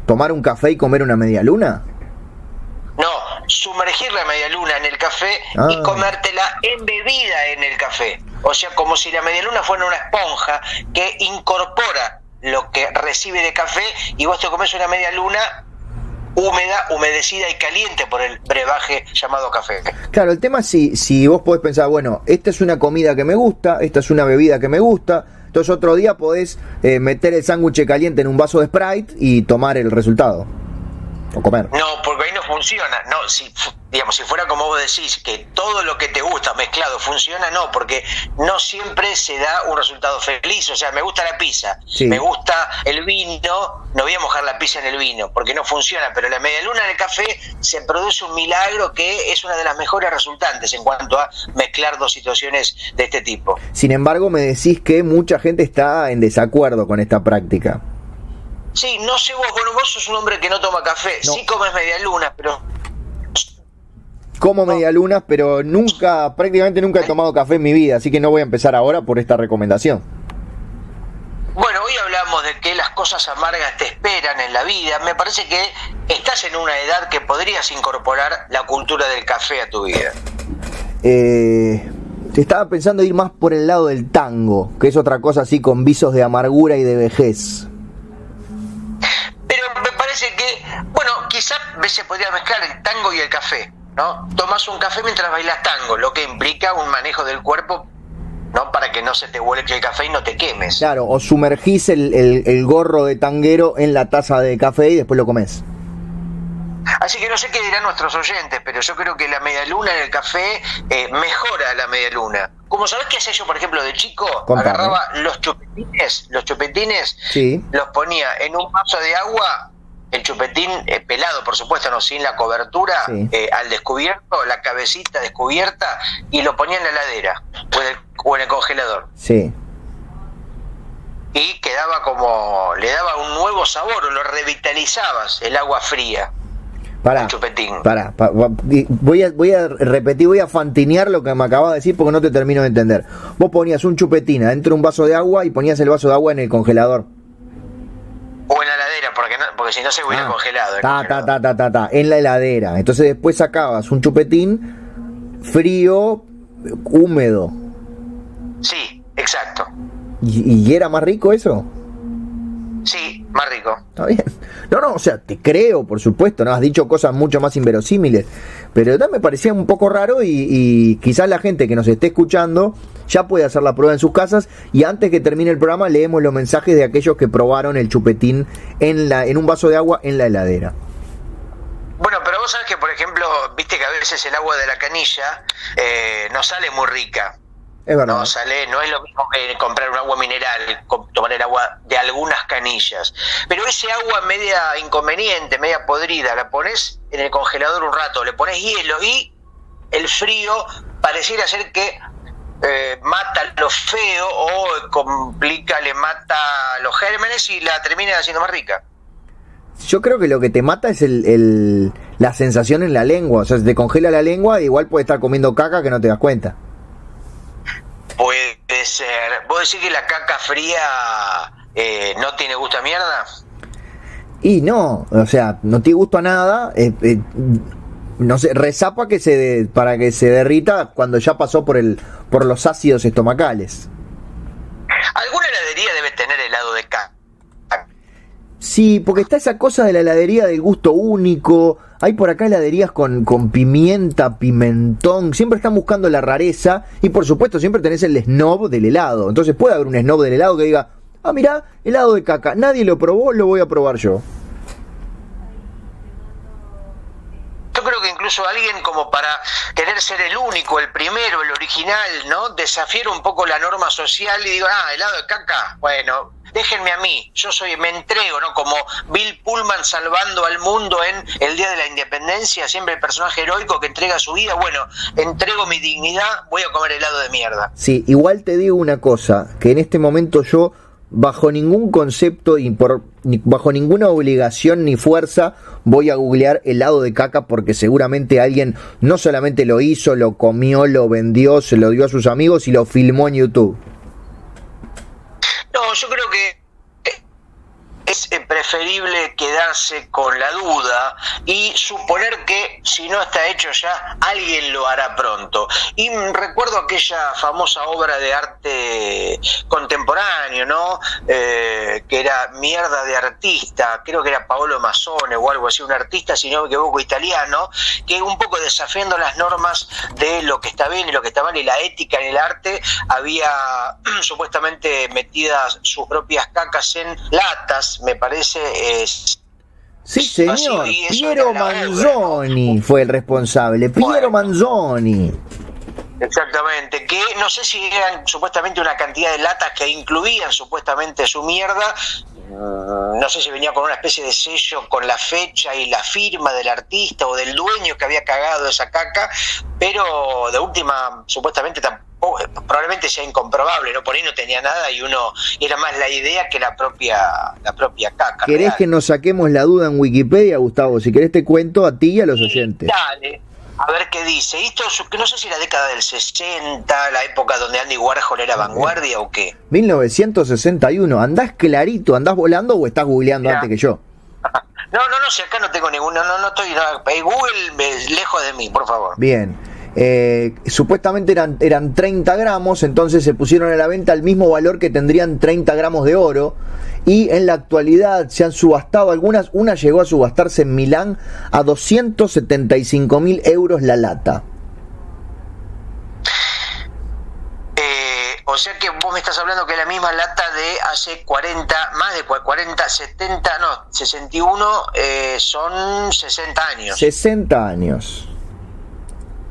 ¿Tomar un café y comer una media luna? No, sumergir la medialuna en el café Ah. y comértela embebida en el café. O sea, como si la medialuna fuera una esponja que incorpora lo que recibe de café y vos te comes una medialuna húmeda, humedecida y caliente por el brebaje llamado café. Claro, el tema es si, si vos podés pensar, bueno, esta es una comida que me gusta, esta es una bebida que me gusta, entonces otro día podés eh, meter el sándwich caliente en un vaso de Sprite y tomar el resultado. O comer. No, porque ahí no funciona. No, si digamos, si fuera como vos decís, que todo lo que te gusta mezclado funciona, no, porque no siempre se da un resultado feliz. O sea, me gusta la pizza, Sí. me gusta el vino, no voy a mojar la pizza en el vino, porque no funciona. Pero la media luna del café se produce un milagro que es una de las mejores resultantes en cuanto a mezclar dos situaciones de este tipo. Sin embargo, me decís que mucha gente está en desacuerdo con esta práctica. Sí, no sé vos, bueno, vos sos un hombre que no toma café, No. sí comes media luna, pero Como media luna, pero nunca, prácticamente nunca he tomado café en mi vida, así que no voy a empezar ahora por esta recomendación. Bueno, hoy hablamos de que las cosas amargas te esperan en la vida. Me parece que estás en una edad que podrías incorporar la cultura del café a tu vida. Eh, estaba pensando ir más por el lado del tango, que es otra cosa así con visos de amargura y de vejez. Quizás se podría mezclar el tango y el café, ¿no? Tomas un café mientras bailas tango, lo que implica un manejo del cuerpo, ¿no? Para que no se te vuelque el café y no te quemes. Claro, o sumergís el, el- el gorro de tanguero en la taza de café y después lo comes. Así que no sé qué dirán nuestros oyentes, pero yo creo que la media luna en el café eh, mejora la media luna. Como sabés qué hacía yo, por ejemplo, de chico, Contame. agarraba los chupetines, los chupetines, Sí. los ponía en un vaso de agua, el chupetín eh, pelado, por supuesto, no sin la cobertura, Sí. eh, al descubierto, la cabecita descubierta, y lo ponía en la heladera o en el, o en el congelador. Sí. Y quedaba como, le daba un nuevo sabor, o lo revitalizabas, el agua fría. Pará. El chupetín. Pará, pa- pa- di- voy a, voy a repetir, voy a fantinear lo que me acabas de decir porque no te termino de entender. Vos ponías un chupetín adentro de un vaso de agua y ponías el vaso de agua en el congelador. O en la heladera, porque, no, porque si no se hubiera Ah, congelado. el Ta, ta, congelador. ta, ta, ta, ta, en la heladera. Entonces después sacabas un chupetín frío, húmedo. Sí, exacto. ¿Y, y era más rico eso? Sí, más rico. Está bien. No, no, o sea, te creo, por supuesto, no has dicho cosas mucho más inverosímiles, pero me parecía un poco raro y, y quizás la gente que nos esté escuchando ya puede hacer la prueba en sus casas y antes que termine el programa leemos los mensajes de aquellos que probaron el chupetín en, la, en un vaso de agua en la heladera. Bueno, pero vos sabés que, por ejemplo, viste que a veces el agua de la canilla eh, no sale muy rica. Es verdad. No sale, no es lo mismo que comprar un agua mineral, tomar el agua de algunas canillas. Pero ese agua media inconveniente, media podrida, la pones en el congelador un rato, le pones hielo y el frío pareciera ser que eh, mata lo feo o complica, le mata los gérmenes y la termina haciendo más rica. Yo creo que lo que te mata es el, el- la sensación en la lengua. O sea, se te congela la lengua, igual puedes estar comiendo caca que no te das cuenta. Puede ser. ¿Vos decís que la caca fría eh, no tiene gusto a mierda? Y no, o sea, no tiene gusto a nada. eh, eh, no sé, rezapa que se de- para que se derrita cuando ya pasó por el por los ácidos estomacales. ¿Alguna heladería debe tener helado de caca? Sí, porque está esa cosa de la heladería del gusto único. Hay por acá heladerías con, con pimienta, pimentón. Siempre están buscando la rareza. Y por supuesto, siempre tenés el snob del helado. Entonces puede haber un snob del helado que diga: Ah, mirá, helado de caca. Nadie lo probó, lo voy a probar yo. Yo creo que incluso alguien como para querer ser el único, el primero, el original, ¿no? Desafiar un poco la norma social y digo, ah, helado de caca, bueno, déjenme a mí, yo soy, me entrego, ¿no? Como Bill Pullman salvando al mundo en el Día de la Independencia, siempre el personaje heroico que entrega su vida, bueno, entrego mi dignidad, voy a comer helado de mierda. Sí, igual te digo una cosa: que en este momento yo, bajo ningún concepto y por, ni- bajo ninguna obligación ni fuerza, voy a googlear helado de caca porque seguramente alguien no solamente lo hizo, lo comió, lo vendió, se lo dio a sus amigos y lo filmó en YouTube. No, yo creo que preferible quedarse con la duda y suponer que si no está hecho ya, alguien lo hará pronto. Y recuerdo aquella famosa obra de arte contemporáneo, ¿no? Eh, que era Mierda de Artista, creo que era Paolo Mazzone o algo así, un artista, si no me equivoco, italiano, que un poco desafiando las normas de lo que está bien y lo que está mal y la ética en el arte, había supuestamente metidas sus propias cacas en latas, me parece. Es Sí, señor. Piero obra, Manzoni fue el responsable. Piero Bueno. Manzoni. Exactamente, que no sé si eran supuestamente una cantidad de latas que incluían supuestamente su mierda, Mm, no sé si venía con una especie de sello con la fecha y la firma del artista o del dueño que había cagado esa caca, pero de última supuestamente tampoco, probablemente sea incomprobable, ¿no? Por ahí no tenía nada y uno era más la idea que la propia la propia caca. ¿Querés que nos saquemos la duda en Wikipedia, Gustavo? Si querés te cuento a ti y a los oyentes. Dale, a ver qué dice. Esto no sé si la década del 60, la época donde Andy Warhol era vanguardia o qué. 1961. ¿Andás clarito? ¿Andás volando o estás googleando Mirá. antes que yo? No, no, no, si acá no tengo ninguno, no, no estoy, no, eh, Google es lejos de mí, por favor. Bien. Eh, supuestamente eran, eran 30 gramos, entonces se pusieron a la venta al mismo valor que tendrían 30 gramos de oro. Y en la actualidad se han subastado algunas. Una llegó a subastarse en Milán a 275 mil euros la lata. Eh, o sea que vos me estás hablando que la misma lata de hace 40, más de cua- 40, 70, no, 61, eh, son 60 años. 60 años.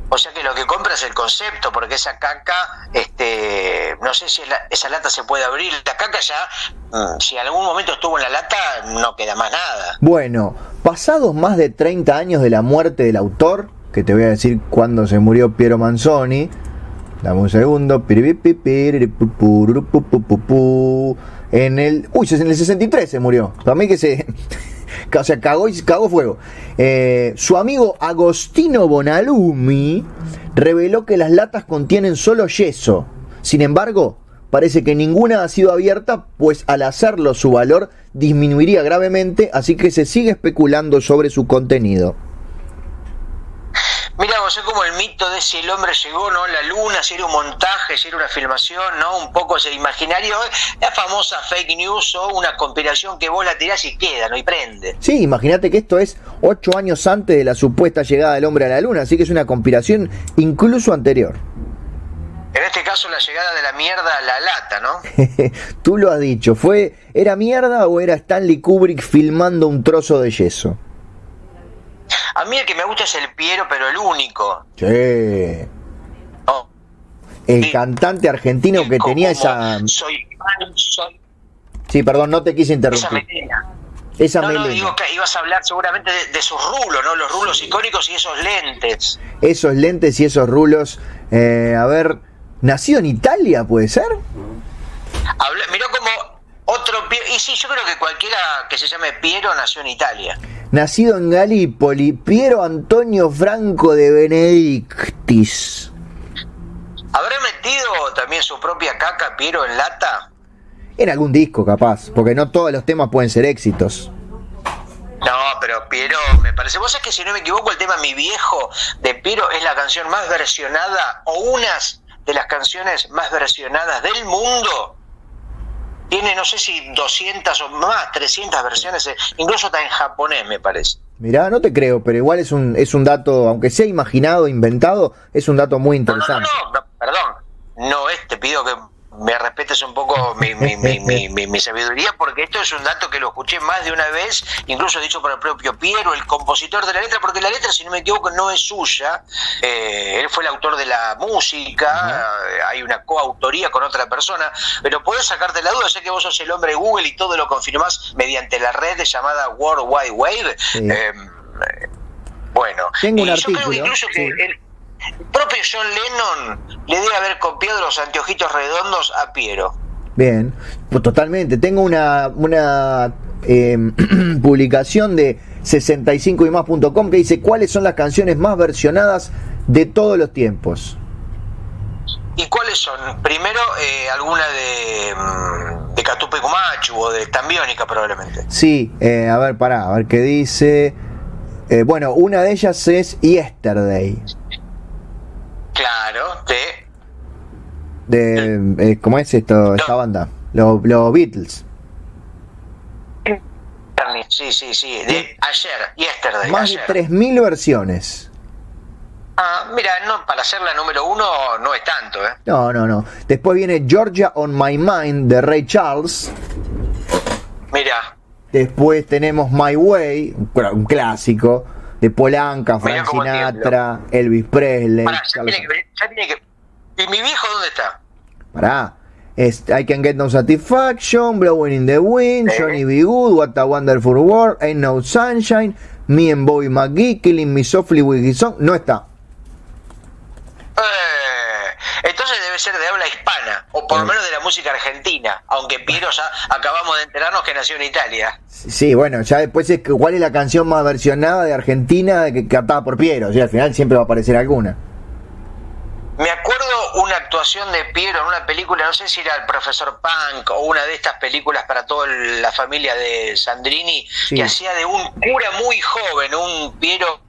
O sea que lo que compra es el concepto, porque esa caca, este, no sé si la- esa lata se puede abrir. La caca ya, mm, si en algún momento estuvo en la lata, no queda más nada. Bueno, pasados más de 30 años de la muerte del autor, que te voy a decir cuándo se murió Piero Manzoni. Dame un segundo. En el. Uy, en el 63 se murió. Para mí que se. O sea, cagó y cagó fuego. Eh, su amigo Agostino Bonalumi reveló que las latas contienen solo yeso. Sin embargo, parece que ninguna ha sido abierta, pues al hacerlo su valor disminuiría gravemente, así que se sigue especulando sobre su contenido. Vos es como el mito de si el hombre llegó, ¿no? a La luna, si era un montaje, si era una filmación, ¿no? Un poco ese imaginario, la famosa fake news o una conspiración que vos la tirás y queda, ¿no? Y prende. Sí, imagínate que esto es ocho años antes de la supuesta llegada del hombre a la luna, así que es una conspiración incluso anterior. En este caso, la llegada de la mierda a la lata, ¿no? Tú lo has dicho, ¿fue era mierda o era Stanley Kubrick filmando un trozo de yeso? A mí el que me gusta es el Piero, pero el único. Sí. ¿no? El Sí. cantante argentino que Como tenía esa... Soy soy Sí, perdón, no te quise esa interrumpir. melena. Esa No, no, digo que ibas a hablar seguramente de, de sus rulos, ¿no? Los rulos icónicos y esos lentes. Esos lentes y esos rulos. eh, a ver, ¿nacido en Italia puede ser? Habla, mirá cómo Otro Piero, y sí, yo creo que cualquiera que se llame Piero nació en Italia. Nacido en Galípoli, Piero Antonio Franco de Benedictis. ¿Habrá metido también su propia caca Piero en lata? En algún disco, capaz, porque no todos los temas pueden ser éxitos. No, pero Piero, me parece. Vos sabés que si no me equivoco, el tema Mi Viejo de Piero es la canción más versionada o unas de las canciones más versionadas del mundo tiene no sé si 200 o más, 300 versiones, eh, incluso está en japonés me parece. Mirá, no te creo, pero igual es un, es un dato, aunque sea imaginado, inventado, es un dato muy interesante. no, no, no perdón, no es, te pido que me respetes un poco mi, mi, mi, mi, sabiduría, porque esto es un dato que lo escuché más de una vez, incluso dicho por el propio Piero, el compositor de la letra, porque la letra, si no me equivoco, no es suya. Eh, él fue el autor de la música, hay una coautoría con otra persona, pero puedes sacarte la duda, sé que vos sos el hombre de Google y todo lo confirmás mediante la red llamada World Wide Wave. Eh, bueno, Tengo un artículo, incluso que el propio John Lennon le debe haber copiado los anteojitos redondos a Piero. Bien, pues totalmente. Tengo una, una em, publicación de 65y que dice cuáles son las canciones más versionadas de todos los tiempos. ¿Y cuáles son? Primero, eh, alguna de, mm, de Catupe Cumachu o de Tambiónica probablemente. Sí, eh, a ver, pará, a ver qué dice. Eh, bueno, una de ellas es Yesterday. Claro, de. de eh, ¿Cómo es esto, esta banda? Los, Beatles. Sí, sí, sí, de ayer, yesterday. Más de 3.000 versiones. Ah, mira, no, para ser la número uno no es tanto, ¿eh? No, no, no. Después viene Georgia on My Mind de Ray Charles. Mira. Después tenemos My Way, un clásico de Polanca, Frank Sinatra, Elvis Presley. ¿Y mi viejo dónde está? Pará. Es I Can Get No Satisfaction, Blowing in the Wind, Johnny B. Good, What a Wonderful World, Ain't No Sunshine, Me and Bobby McGee, Killing Me Softly with His Song. No está. Entonces debe ser de habla hispana, o por lo menos de la música argentina, aunque Piero ya acabamos de enterarnos que nació en Italia. Sí, bueno, ya después es cuál es la canción más versionada de Argentina que cantada por Piero, o sea, al final siempre va a aparecer alguna. Me acuerdo una actuación de Piero en una película, no sé si era el profesor Punk o una de estas películas para toda la familia de Sandrini, que hacía de un cura muy joven, un Piero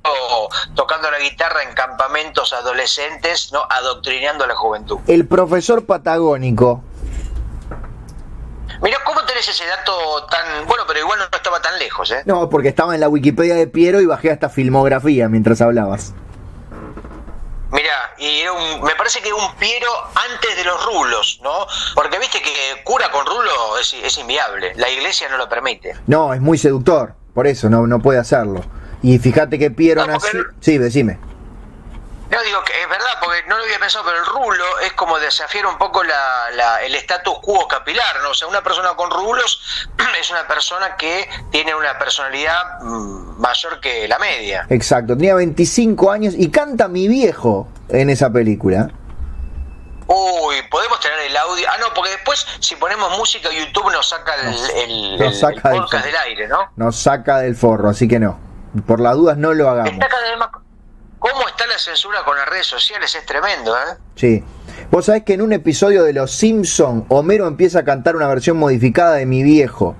tocando la guitarra en campamentos adolescentes, no adoctrinando a la juventud. El profesor patagónico. Mira, ¿cómo tenés ese dato tan... Bueno, pero igual no estaba tan lejos, ¿eh? No, porque estaba en la Wikipedia de Piero y bajé hasta filmografía mientras hablabas. Mira, y me parece que un Piero antes de los rulos, ¿no? Porque viste que cura con rulo es, inviable, la iglesia no lo permite. No, es muy seductor, por eso no, no puede hacerlo. Y fíjate que Piero nació... Sí, decime. No, digo que es verdad, porque no lo había pensado, pero el rulo es como desafiar un poco la, el status quo capilar, ¿no? O sea, una persona con rulos es una persona que tiene una personalidad mm, mayor que la media. Exacto, tenía 25 años y canta mi viejo en esa película. Uy, podemos tener el audio. Ah, no, porque después si ponemos música YouTube nos saca el, el, saca podcast del, aire, ¿no? Nos saca del forro, así que no. Por las dudas no lo hagamos. Está cada vez más ¿Cómo está la censura con las redes sociales? Es tremendo, ¿eh? Sí. Vos sabés que en un episodio de Los Simpson, Homero empieza a cantar una versión modificada de Mi Viejo.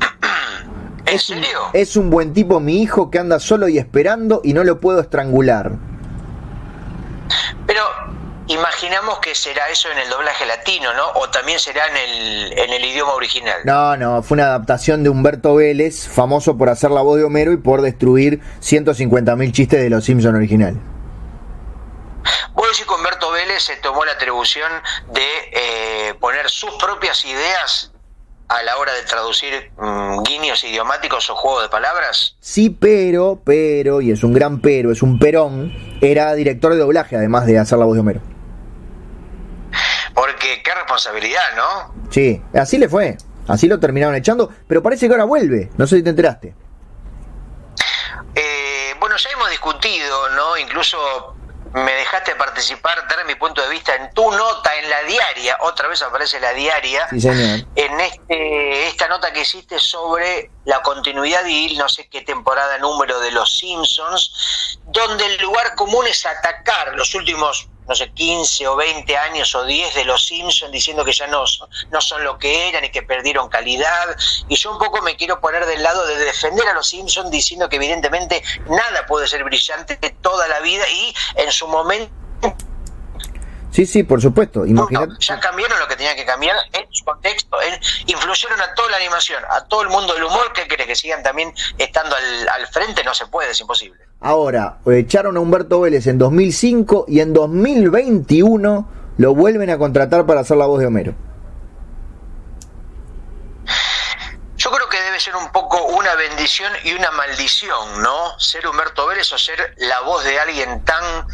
¿En es serio? Un, es un buen tipo mi hijo que anda solo y esperando y no lo puedo estrangular. Pero imaginamos que será eso en el doblaje latino, ¿no? O también será en el, en el idioma original. No, no, fue una adaptación de Humberto Vélez, famoso por hacer la voz de Homero y por destruir 150.000 chistes de los Simpson original. Vos decís que Humberto Vélez se tomó la atribución de eh, poner sus propias ideas a la hora de traducir mm, guiños idiomáticos o juegos de palabras? Sí, pero, pero, y es un gran pero, es un perón, era director de doblaje además de hacer la voz de Homero. Porque qué responsabilidad, ¿no? Sí, así le fue. Así lo terminaron echando, pero parece que ahora vuelve. No sé si te enteraste. Eh, bueno, ya hemos discutido, ¿no? Incluso me dejaste participar, dar mi punto de vista en tu nota, en la diaria, otra vez aparece la diaria, en este, esta nota que hiciste sobre la continuidad y no sé qué temporada número de Los Simpsons, donde el lugar común es atacar los últimos no sé, 15 o 20 años o 10 de los Simpsons diciendo que ya no, no son lo que eran y que perdieron calidad. Y yo un poco me quiero poner del lado de defender a los Simpsons diciendo que evidentemente nada puede ser brillante toda la vida y en su momento Sí, sí, por supuesto. Imagínate. ya cambiaron lo que tenían que cambiar en su contexto. influyeron a toda la animación, a todo el mundo del humor. ¿Qué cree que sigan también estando al, al frente? No se puede, es imposible. Ahora, echaron a Humberto Vélez en 2005 y en 2021 lo vuelven a contratar para hacer la voz de Homero. Yo creo que debe ser un poco una bendición y una maldición, ¿no? Ser Humberto Vélez o ser la voz de alguien tan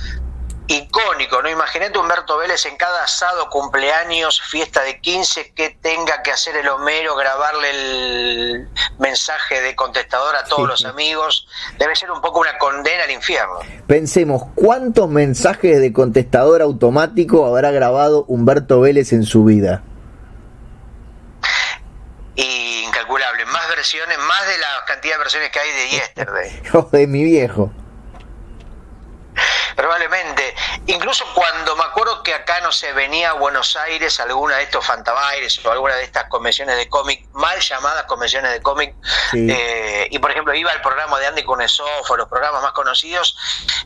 icónico, ¿no? Imagínate Humberto Vélez en cada asado, cumpleaños, fiesta de 15, que tenga que hacer el Homero, grabarle el mensaje de contestador a todos los amigos. Debe ser un poco una condena al infierno. Pensemos, ¿cuántos mensajes de contestador automático habrá grabado Humberto Vélez en su vida? incalculable, más versiones, más de la cantidad de versiones que hay de Yesterday. o de mi viejo. Probablemente. Incluso cuando me acuerdo que acá, no se venía a Buenos Aires alguna de estos Fantabaires o alguna de estas convenciones de cómic, mal llamadas convenciones de cómic, eh, y por ejemplo iba al programa de Andy Cunesov o los programas más conocidos,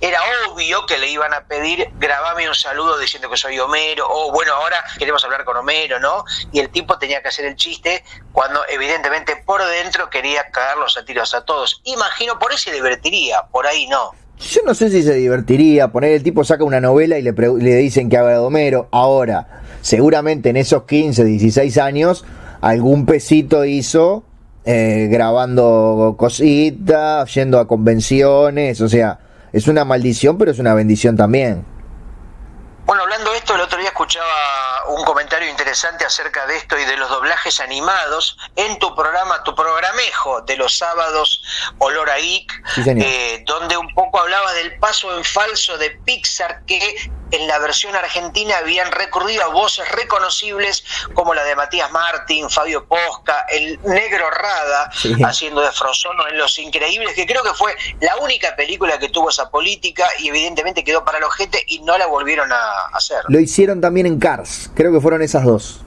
era obvio que le iban a pedir, grabame un saludo diciendo que soy Homero, o bueno, ahora queremos hablar con Homero, ¿no? Y el tipo tenía que hacer el chiste cuando evidentemente por dentro quería cagarlos a tiros a todos. Imagino, por ahí se divertiría, por ahí no. Yo no sé si se divertiría poner el tipo saca una novela y le, le dicen que haga Homero. Ahora, seguramente en esos 15, 16 años, algún pesito hizo eh, grabando cositas, yendo a convenciones. O sea, es una maldición, pero es una bendición también. Bueno, hablando de esto, el otro día escuchaba un comentario interesante acerca de esto y de los doblajes animados en tu programa, tu programejo de los sábados Olor a Geek, eh, donde un poco hablabas del paso en falso de Pixar que en la versión argentina habían recurrido a voces reconocibles como la de Matías Martín, Fabio Posca, el negro Rada haciendo de Frozono en Los Increíbles, que creo que fue la única película que tuvo esa política y evidentemente quedó para los gente y no la volvieron a hacer. Lo hicieron también en Cars, creo que fueron esas dos.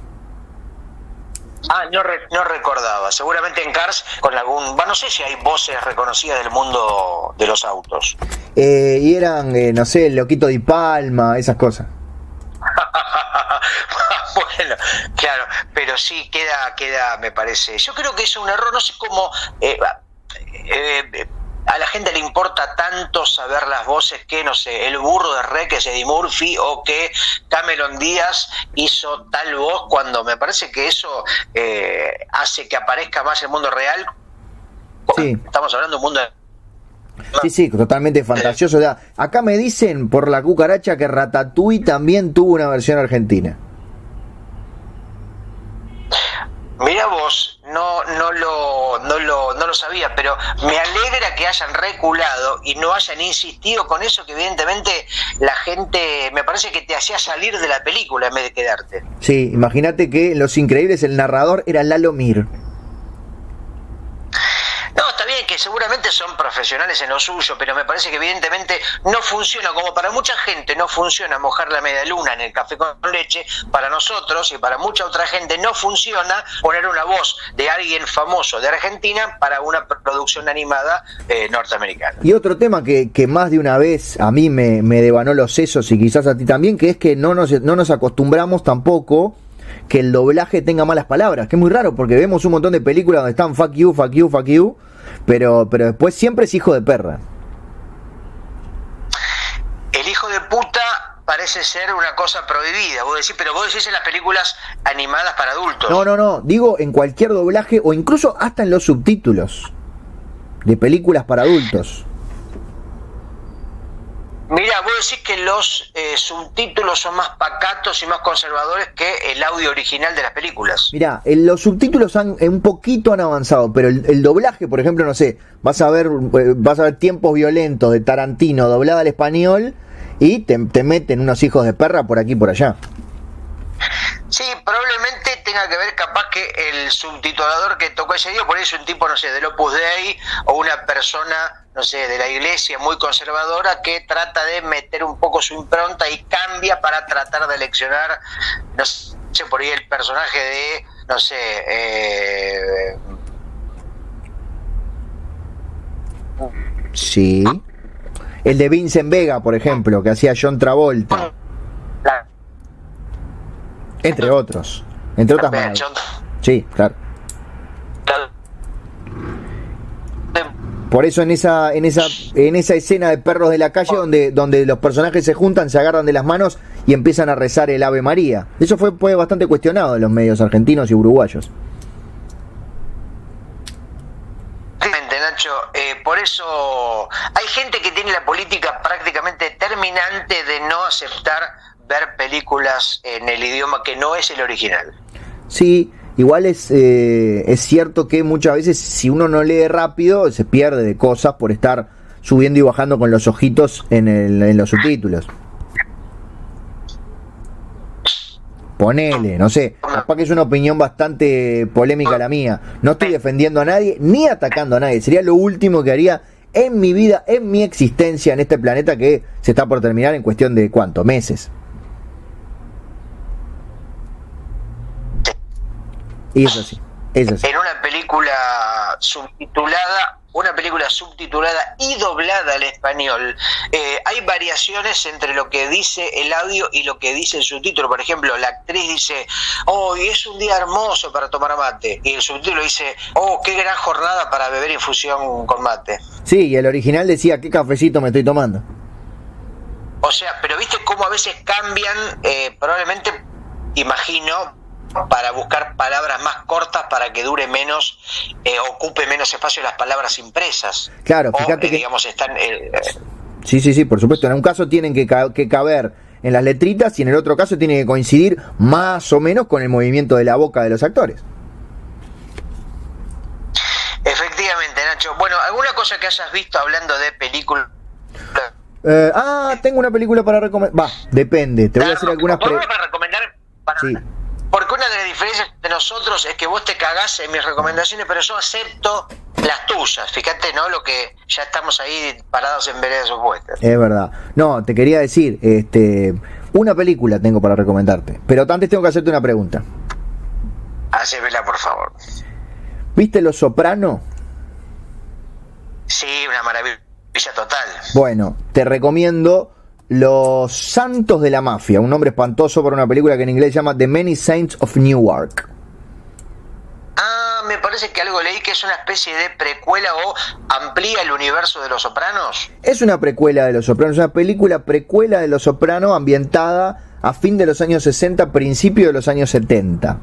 Ah, no, no recordaba. Seguramente en Cars con algún... Bueno, no sé si hay voces reconocidas del mundo de los autos. Eh, y eran, eh, no sé, el Loquito de Palma, esas cosas. bueno, claro, pero sí queda, queda, me parece. Yo creo que es un error, no sé cómo... Eh, a la gente le importa tanto saber las voces que, no sé, el burro de Re, que es Eddie Murphy, o que Cameron Díaz hizo tal voz, cuando me parece que eso eh, hace que aparezca más el mundo real. Sí. Estamos hablando de un mundo Sí, sí, totalmente fantasioso. acá me dicen por la cucaracha que Ratatouille también tuvo una versión argentina. Mira vos, no, no, lo, no, lo, no lo sabía, pero me alegra que hayan reculado y no hayan insistido con eso, que evidentemente la gente, me parece que te hacía salir de la película en vez de quedarte. Sí, imagínate que Los Increíbles el narrador era Lalo Mir. No, está bien que seguramente son profesionales en lo suyo, pero me parece que evidentemente no funciona, como para mucha gente no funciona mojar la media luna en el café con leche, para nosotros y para mucha otra gente no funciona poner una voz de alguien famoso de Argentina para una producción animada eh, norteamericana. Y otro tema que, que, más de una vez a mí me, me devanó los sesos y quizás a ti también, que es que no nos, no nos acostumbramos tampoco que el doblaje tenga malas palabras, que es muy raro porque vemos un montón de películas donde están fuck you, fuck you, fuck you, pero, pero después siempre es hijo de perra. El hijo de puta parece ser una cosa prohibida. Vos decís, pero vos decís en las películas animadas para adultos. No, no, no. Digo en cualquier doblaje o incluso hasta en los subtítulos de películas para adultos. Mira, vos decís que los eh, subtítulos son más pacatos y más conservadores que el audio original de las películas. Mira, los subtítulos han un poquito han avanzado, pero el, doblaje, por ejemplo, no sé, vas a ver eh, vas a ver tiempos violentos de Tarantino doblada al español y te, te meten unos hijos de perra por aquí y por allá. Sí, probablemente tenga que ver capaz que el subtitulador que tocó ese día, por eso un tipo, no sé, del Opus Dei o una persona, no sé, de la iglesia muy conservadora que trata de meter un poco su impronta y cambia para tratar de leccionar, no sé, por ahí el personaje de, no sé, eh, Sí. El de Vincent Vega, por ejemplo, que hacía John Travolta. Entre otros. Entre otras maneras. Sí, claro. la- Por eso en esa, en esa, en esa escena de perros de la calle donde, donde los personajes se juntan, se agarran de las manos y empiezan a rezar el Ave María. Eso fue, fue bastante cuestionado en los medios argentinos y uruguayos. Exactamente, Nacho. Eh, por eso hay gente que tiene la política prácticamente terminante de no aceptar ver películas en el idioma que no es el original. Sí, igual es, eh, es cierto que muchas veces si uno no lee rápido se pierde de cosas por estar subiendo y bajando con los ojitos en, el, en los subtítulos. Ponele, no sé, capaz que es una opinión bastante polémica la mía. No estoy defendiendo a nadie ni atacando a nadie. Sería lo último que haría en mi vida, en mi existencia en este planeta que se está por terminar en cuestión de cuánto, meses. Y es así, es así. En una película subtitulada, una película subtitulada y doblada al español, eh, hay variaciones entre lo que dice el audio y lo que dice el subtítulo. Por ejemplo, la actriz dice, hoy es un día hermoso para tomar mate. Y el subtítulo dice, oh, qué gran jornada para beber infusión con mate. Sí, y el original decía, ¿qué cafecito me estoy tomando? O sea, pero viste cómo a veces cambian, eh, probablemente, imagino, para buscar palabras más cortas para que dure menos, eh, ocupe menos espacio las palabras impresas. Claro, O, fíjate eh, que... digamos, están... eh, Sí, sí, sí, por supuesto. En un caso tienen que, ca- que caber en las letritas y en el otro caso tiene que coincidir más o menos con el movimiento de la boca de los actores. efectivamente, Nacho. Bueno, ¿alguna cosa que hayas visto hablando de películas? Eh, ah, tengo una película para recomendar. Va, depende. Te voy a hacer algunas... Por pre- una para recomendar... para- Sí. Porque una de las diferencias de nosotros es que vos te cagás en mis recomendaciones, pero yo acepto las tuyas. Fíjate, ¿no? Lo que ya estamos ahí parados en veredas opuestas. Es verdad. No, te quería decir, este, una película tengo para recomendarte. Pero antes tengo que hacerte una pregunta. Hacémela, por favor. ¿Viste Los Soprano? Sí, una maravilla total. Bueno, te recomiendo Los Santos de la Mafia, un nombre espantoso para una película que en inglés se llama The Many Saints of Newark. Ah, me parece que algo leí que es una especie de precuela o amplía el universo de los sopranos. Es una precuela de Los Sopranos, una película precuela de Los Sopranos ambientada a fin de los años 60, principio de los años 70.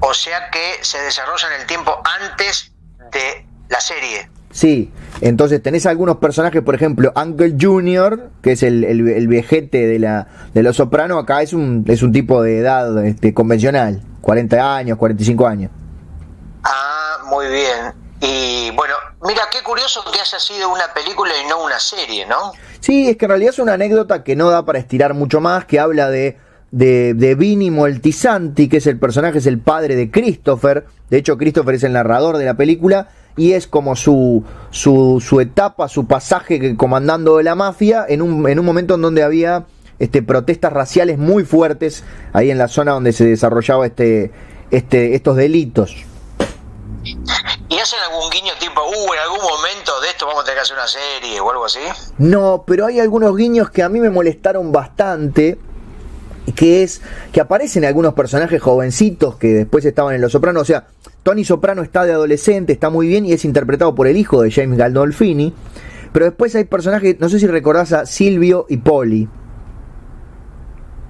O sea que se desarrolla en el tiempo antes de la serie. Sí, entonces tenés algunos personajes, por ejemplo, Uncle Junior, que es el, el, el viejete de, la, de Los Sopranos, acá es un, es un tipo de edad este, convencional, 40 años, 45 años. Ah, muy bien. Y bueno, mira, qué curioso que haya sido una película y no una serie, ¿no? Sí, es que en realidad es una anécdota que no da para estirar mucho más, que habla de, de, de Vini Moltisanti, que es el personaje, es el padre de Christopher. De hecho, Christopher es el narrador de la película y es como su, su, su etapa, su pasaje comandando de la mafia en un, en un momento en donde había este, protestas raciales muy fuertes ahí en la zona donde se desarrollaba este, este, estos delitos. ¿Y hacen algún guiño tipo, uh, en algún momento de esto vamos a tener que hacer una serie o algo así? No, pero hay algunos guiños que a mí me molestaron bastante. Que es que aparecen algunos personajes jovencitos que después estaban en Los Sopranos. O sea, Tony Soprano está de adolescente, está muy bien y es interpretado por el hijo de James Gandolfini. Pero después hay personajes, no sé si recordás a Silvio y Polly.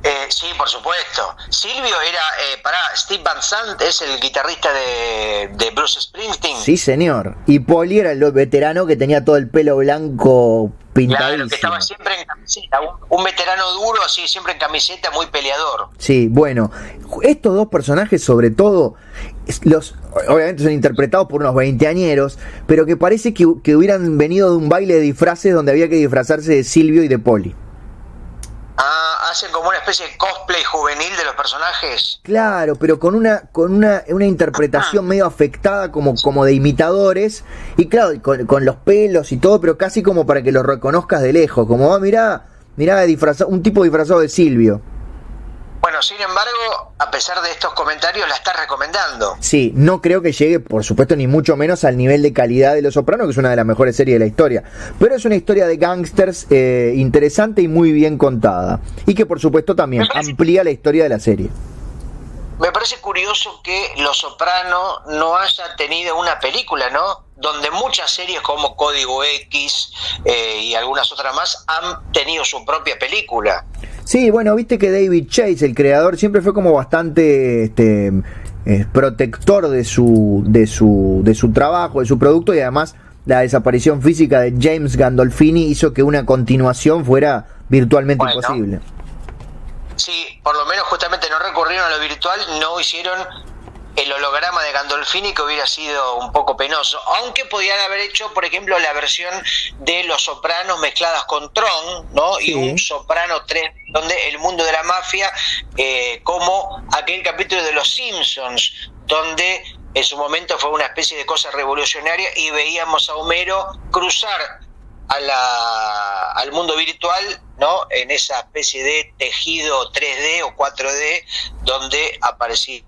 Eh, sí, por supuesto. Silvio era, eh, pará, Steve Van Sant es el guitarrista de, de Bruce Springsteen. Sí, señor. Y Polly era el veterano que tenía todo el pelo blanco. Claro, que estaba siempre en camiseta, un, un veterano duro, así, siempre en camiseta, muy peleador. Sí, bueno, estos dos personajes sobre todo los obviamente son interpretados por unos veinteañeros, pero que parece que, que hubieran venido de un baile de disfraces donde había que disfrazarse de Silvio y de Poli. Ah, hacen como una especie de cosplay juvenil de los personajes. Claro, pero con una con una, una interpretación medio afectada como, como de imitadores y claro, con, con los pelos y todo, pero casi como para que los reconozcas de lejos, como, ah, mirá, mirá, disfrazado, un tipo disfrazado de Silvio. Sin embargo, a pesar de estos comentarios, la estás recomendando. Sí, no creo que llegue, por supuesto, ni mucho menos al nivel de calidad de Los Sopranos, que es una de las mejores series de la historia. Pero es una historia de gángsters eh, interesante y muy bien contada. Y que, por supuesto, también amplía la historia de la serie. Me parece curioso que Los Soprano no haya tenido una película, ¿no? Donde muchas series como Código X eh, y algunas otras más han tenido su propia película. Sí, bueno, viste que David Chase, el creador, siempre fue como bastante este, eh, protector de su, de, su, de su trabajo, de su producto y además la desaparición física de James Gandolfini hizo que una continuación fuera virtualmente Bueno. imposible. Sí, por lo menos justamente no recurrieron a lo virtual, no hicieron el holograma de Gandolfini que hubiera sido un poco penoso, aunque podían haber hecho, por ejemplo, la versión de Los Sopranos mezcladas con Tron, ¿no? Sí. Y un Soprano 3, donde el mundo de la mafia, eh, como aquel capítulo de Los Simpsons, donde en su momento fue una especie de cosa revolucionaria y veíamos a Homero cruzar a la, al mundo virtual, ¿no? En esa especie de tejido 3D o 4D donde aparecía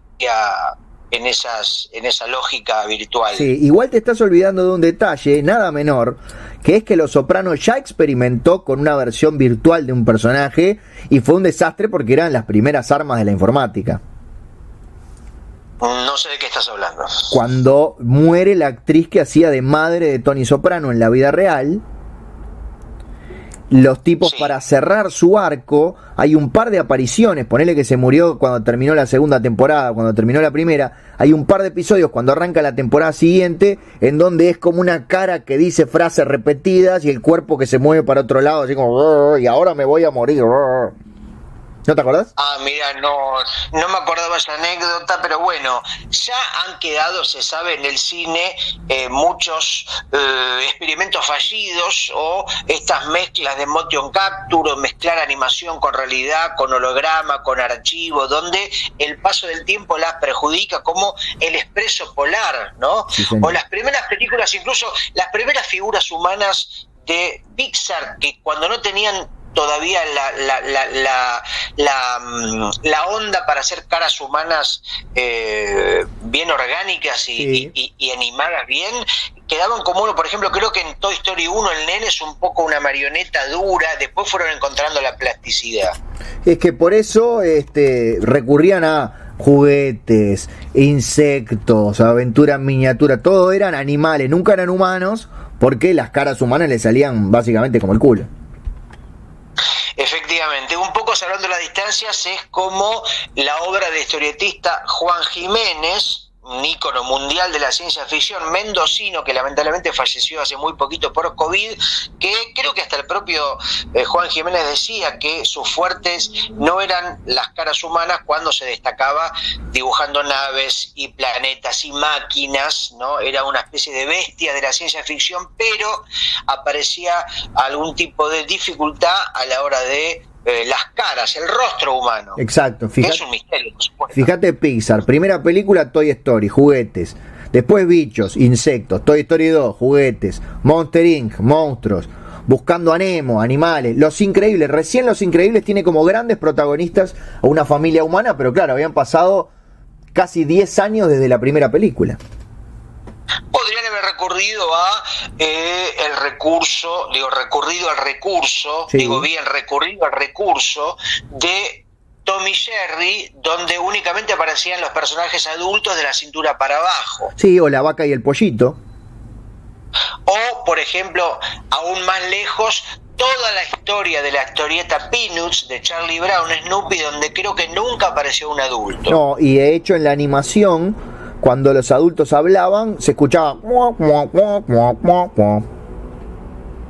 en esas en esa lógica virtual. Sí, igual te estás olvidando de un detalle, nada menor, que es que Los Sopranos ya experimentó con una versión virtual de un personaje y fue un desastre porque eran las primeras armas de la informática. No sé de qué estás hablando. Cuando muere la actriz que hacía de madre de Tony Soprano en la vida real, los tipos Sí. para cerrar su arco, hay un par de apariciones, ponele que se murió cuando terminó la segunda temporada, cuando terminó la primera, hay un par de episodios cuando arranca la temporada siguiente, en donde es como una cara que dice frases repetidas y el cuerpo que se mueve para otro lado, así como, "Rrr, y ahora me voy a morir. Rrr". ¿No te acordás? Ah, mira, no, no me acordaba esa anécdota, pero bueno, ya han quedado, se sabe, en el cine eh, muchos eh, experimentos fallidos o estas mezclas de motion capture o mezclar animación con realidad, con holograma, con archivo, donde el paso del tiempo las perjudica, como el expreso polar, ¿no? Sí, o las primeras películas, incluso las primeras figuras humanas de Pixar, que cuando no tenían todavía la, la, la, la, la, mm, la onda para hacer caras humanas eh, bien orgánicas y, Sí. y- y- y animadas bien, quedaban como uno, por ejemplo, creo que en Toy Story 1 el nene es un poco una marioneta dura, después fueron encontrando la plasticidad. Es que por eso este, recurrían a juguetes, insectos, aventuras en miniatura, todo eran animales, nunca eran humanos, porque las caras humanas le salían básicamente como el culo. Efectivamente, un poco salvando las distancias es como la obra del historietista Juan Jiménez, un ícono mundial de la ciencia ficción mendocino que lamentablemente falleció hace muy poquito por COVID, que creo que hasta el propio eh, Juan Jiménez decía que sus fuertes no eran las caras humanas cuando se destacaba dibujando naves y planetas y máquinas, ¿no? Era una especie de bestia de la ciencia ficción, pero aparecía algún tipo de dificultad a la hora de eh, las caras, el rostro humano. Exacto, fíjate, es un misterio, por supuesto. fíjate Pixar, primera película Toy Story, juguetes. Después bichos, insectos, Toy Story 2, juguetes, Monster Inc., monstruos, Buscando a Nemo, animales, Los Increíbles, recién Los Increíbles tiene como grandes protagonistas a una familia humana, pero claro, habían pasado casi 10 años desde la primera película. Recurrido a eh, el recurso, digo, recurrido al recurso, Sí. digo bien, recurrido al recurso de Tommy Jerry, donde únicamente aparecían los personajes adultos de la cintura para abajo. Sí, o la vaca y el pollito. O, por ejemplo, aún más lejos, toda la historia de la historieta Peanuts de Charlie Brown, Snoopy, donde creo que nunca apareció un adulto. No, y de hecho en la animación, cuando los adultos hablaban, se escuchaba.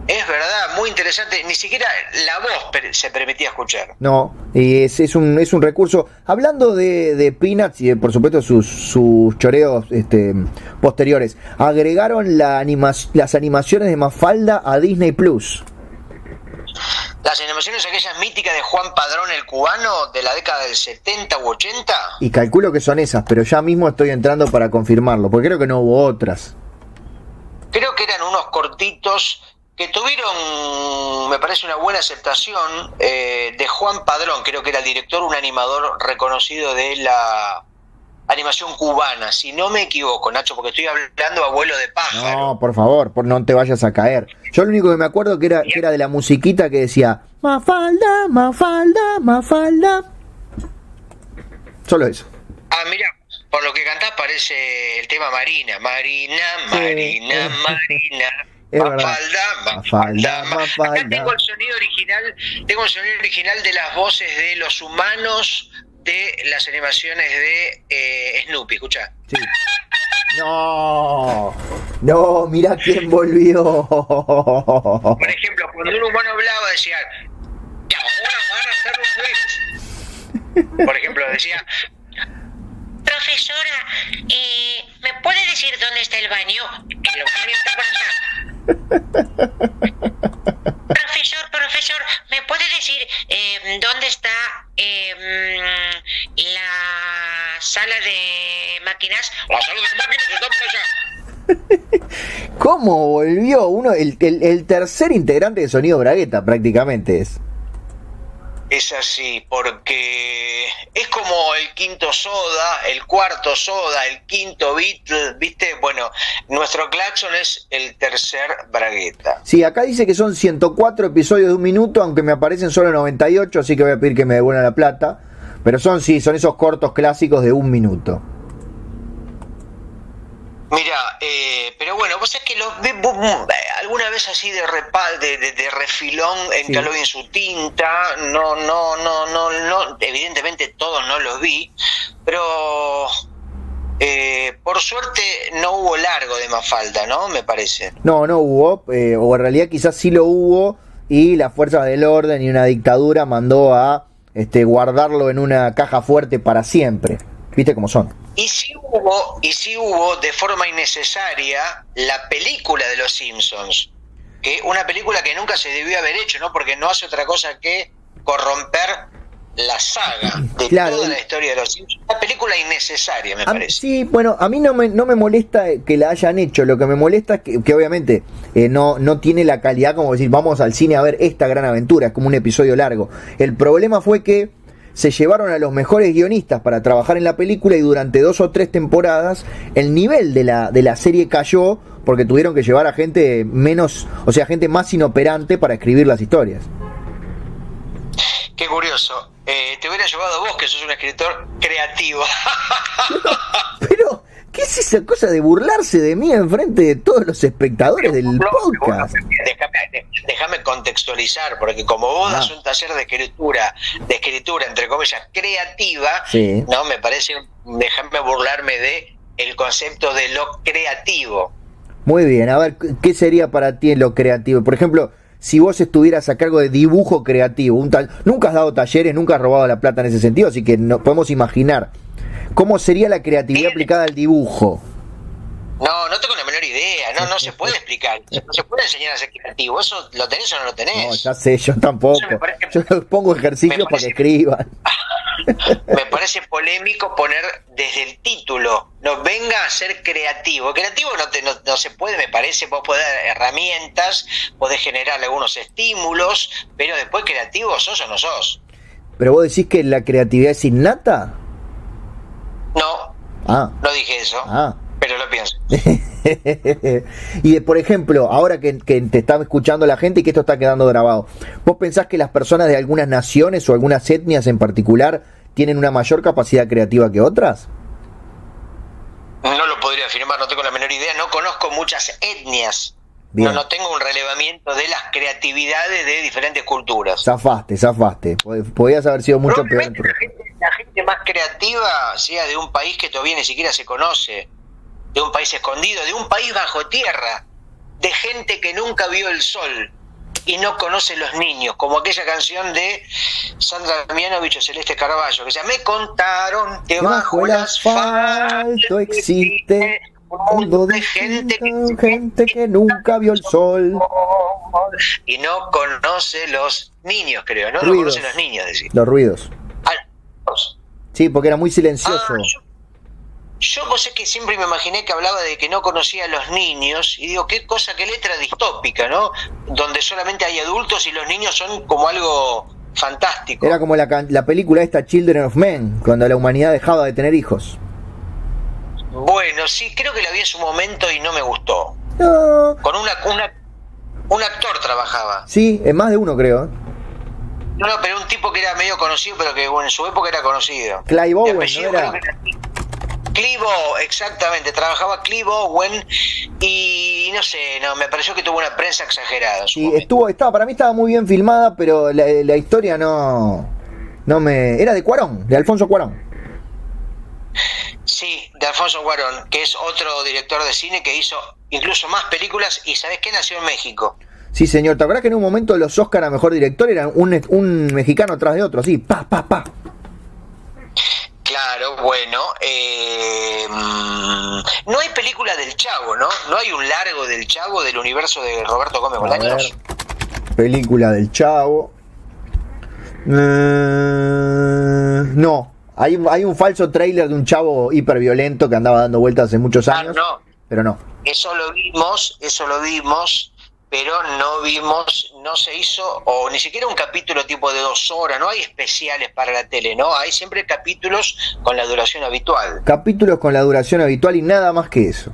Es verdad, muy interesante. Ni siquiera la voz se permitía escuchar. No, y es, es, un, es un recurso. Hablando de, de Peanuts y por supuesto sus, sus choreos este, posteriores, agregaron la las animaciones de Mafalda a Disney Plus. Las animaciones aquellas míticas de Juan Padrón el cubano de la década del 70 u 80. Y calculo que son esas, pero ya mismo estoy entrando para confirmarlo, porque creo que no hubo otras. Creo que eran unos cortitos que tuvieron, me parece, una buena aceptación eh, de Juan Padrón, creo que era el director, un animador reconocido de la animación cubana, si no me equivoco, Nacho, porque estoy hablando abuelo de pájaro. No, por favor, por no te vayas a caer. Yo lo único que me acuerdo que era, que era de la musiquita que decía Mafalda, Mafalda, Mafalda. Solo eso. Ah, mira, por lo que cantás parece el tema Marina, Marina, Marina, Marina. Mafalda, Mafalda, Mafalda. Acá tengo el sonido original, tengo el sonido original de las voces de los humanos de las animaciones de eh, Snoopy, escucha. Sí. No, no, mira quién volvió. Por ejemplo, cuando un humano hablaba decía, ya, ahora van a hacer un Por ejemplo, decía, profesora, eh, ¿me puede decir dónde está el baño? El baño está por allá. Profesor, profesor, ¿me puede decir eh, dónde está eh, la sala de máquinas? La sala de máquinas está por allá. ¿Cómo volvió uno, el, el, el tercer integrante de Sonido Bragueta prácticamente es? Es así, porque es como el quinto soda, el cuarto soda, el quinto Beatle, ¿viste? Bueno, nuestro Claxon es el tercer bragueta. Sí, acá dice que son 104 episodios de un minuto, aunque me aparecen solo 98, así que voy a pedir que me devuelvan la plata. Pero son, sí, son esos cortos clásicos de un minuto. Mira, eh, pero bueno, vos sabés que los alguna vez así de repal, de, de, refilón en en su tinta, no, no, no, no, no, evidentemente todos no los vi, pero eh, por suerte no hubo largo de Mafalda, ¿no? Me parece. No, no hubo, eh, o en realidad quizás sí lo hubo y la fuerza del orden y una dictadura mandó a este, guardarlo en una caja fuerte para siempre. ¿Viste cómo son? Y si hubo, y si hubo de forma innecesaria la película de los Simpsons, que una película que nunca se debió haber hecho, ¿no? Porque no hace otra cosa que corromper la saga de toda la historia de los Simpsons. Una película innecesaria, me parece. Sí, bueno, a mí no me, no me molesta que la hayan hecho. Lo que me molesta es que, obviamente eh, no, no tiene la calidad como decir, vamos al cine a ver esta gran aventura. Es como un episodio largo. El problema fue que se llevaron a los mejores guionistas para trabajar en la película y durante dos o tres temporadas el nivel de la, de la serie cayó porque tuvieron que llevar a gente menos, o sea, gente más inoperante para escribir las historias. Qué curioso. Eh, te hubiera llevado vos, que sos un escritor creativo. pero ¿Qué es esa cosa de burlarse de mí en frente de todos los espectadores del podcast? déjame, contextualizar, porque como vos das ah. un taller de escritura, de escritura entre comillas creativa, no me parece, déjame burlarme de el concepto de lo creativo. Muy bien, a ver, ¿qué sería para ti lo creativo? Por ejemplo, si vos estuvieras a cargo de dibujo creativo, un nunca has dado talleres, nunca has robado la plata en ese sentido, así que no, podemos imaginar ¿Cómo sería la creatividad aplicada al dibujo? No, no tengo la menor idea, no, no se puede explicar, no se puede enseñar a ser creativo, eso lo tenés o no lo tenés. No, ya sé, yo tampoco. yo pongo ejercicios para que escriban. me parece polémico poner desde el título, no venga a ser creativo. Creativo no, te, no, se puede, me parece, vos podés dar herramientas, podés generar algunos estímulos, pero después creativo sos o no sos. Pero vos decís que la creatividad es innata. No, ah. no dije eso. Ah. Pero lo pienso. y por ejemplo, ahora que, te está escuchando la gente y que esto está quedando grabado, ¿vos pensás que las personas de algunas naciones o algunas etnias en particular tienen una mayor capacidad creativa que otras? No lo podría afirmar, no tengo la menor idea. No conozco muchas etnias. No, no tengo un relevamiento de las creatividades de diferentes culturas. Zafaste, zafaste. Podías haber sido mucho peor la gente más creativa sea de un país que todavía ni siquiera se conoce, de un país escondido, de un país bajo tierra, de gente que nunca vio el sol, y no conoce los niños, como aquella canción de Sandra Mianovich o Celeste Carballo, que se Me contaron que bajo el asfalto existe un mundo de gente que, gente que nunca vio el sol. Y no conoce los niños, creo, ¿no? No conoce los niños, decir. Los ruidos. Sí, porque era muy silencioso. Ah, yo, yo vos sé que siempre me imaginé que hablaba de que no conocía a los niños y digo, qué cosa, qué letra distópica, ¿no? Donde solamente hay adultos y los niños son como algo fantástico. Era como la, la película esta Children of Men, cuando la humanidad dejaba de tener hijos. Bueno, sí, creo que la vi en su momento y no me gustó. No. Con una, una un actor trabajaba. Sí, en más de uno creo. No, no, pero un tipo que era medio conocido, pero que bueno, en su época era conocido. Clive Owen, ¿no apellido era? Clive exactamente, trabajaba Clive Owen y no sé, no, me pareció que tuvo una prensa exagerada. Sí, momento. estuvo, estaba, para mí estaba muy bien filmada, pero la, la historia no, no me, era de Cuarón, de Alfonso Cuarón. Sí, de Alfonso Cuarón, que es otro director de cine que hizo incluso más películas y ¿sabes qué? Nació en México. Sí, señor, ¿te acuerdas que en un momento los Oscar a mejor director eran un, un mexicano tras de otro, así, pa, pa, pa? Claro, bueno, eh, mm, no hay película del Chavo, ¿no? No hay un largo del Chavo del universo de Roberto Gómez Bolaños. película del Chavo. Eh, no, hay, un- hay un falso tráiler de un chavo hiperviolento que andaba dando vueltas hace muchos Ah, años, no, pero no. eso lo vimos, eso lo vimos, pero no vimos, no se hizo, o ni siquiera un capítulo tipo de dos horas, no hay especiales para la tele, ¿no? Hay siempre capítulos con la duración habitual. Capítulos con la duración habitual y nada más que eso.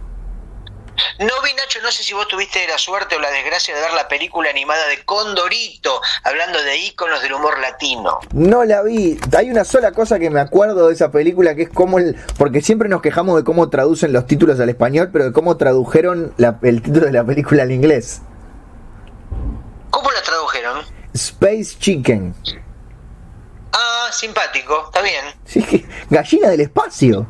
No vi, Nacho, no sé si vos tuviste la suerte o la desgracia de ver la película animada de Condorito, hablando de íconos del humor latino. No la vi. Hay una sola cosa que me acuerdo de esa película que es cómo el. Porque siempre nos quejamos de cómo traducen los títulos al español, pero de cómo tradujeron la- el título de la película al inglés: ¿Cómo la tradujeron? Space Chicken. Ah, simpático, está bien. Sí, gallina del espacio.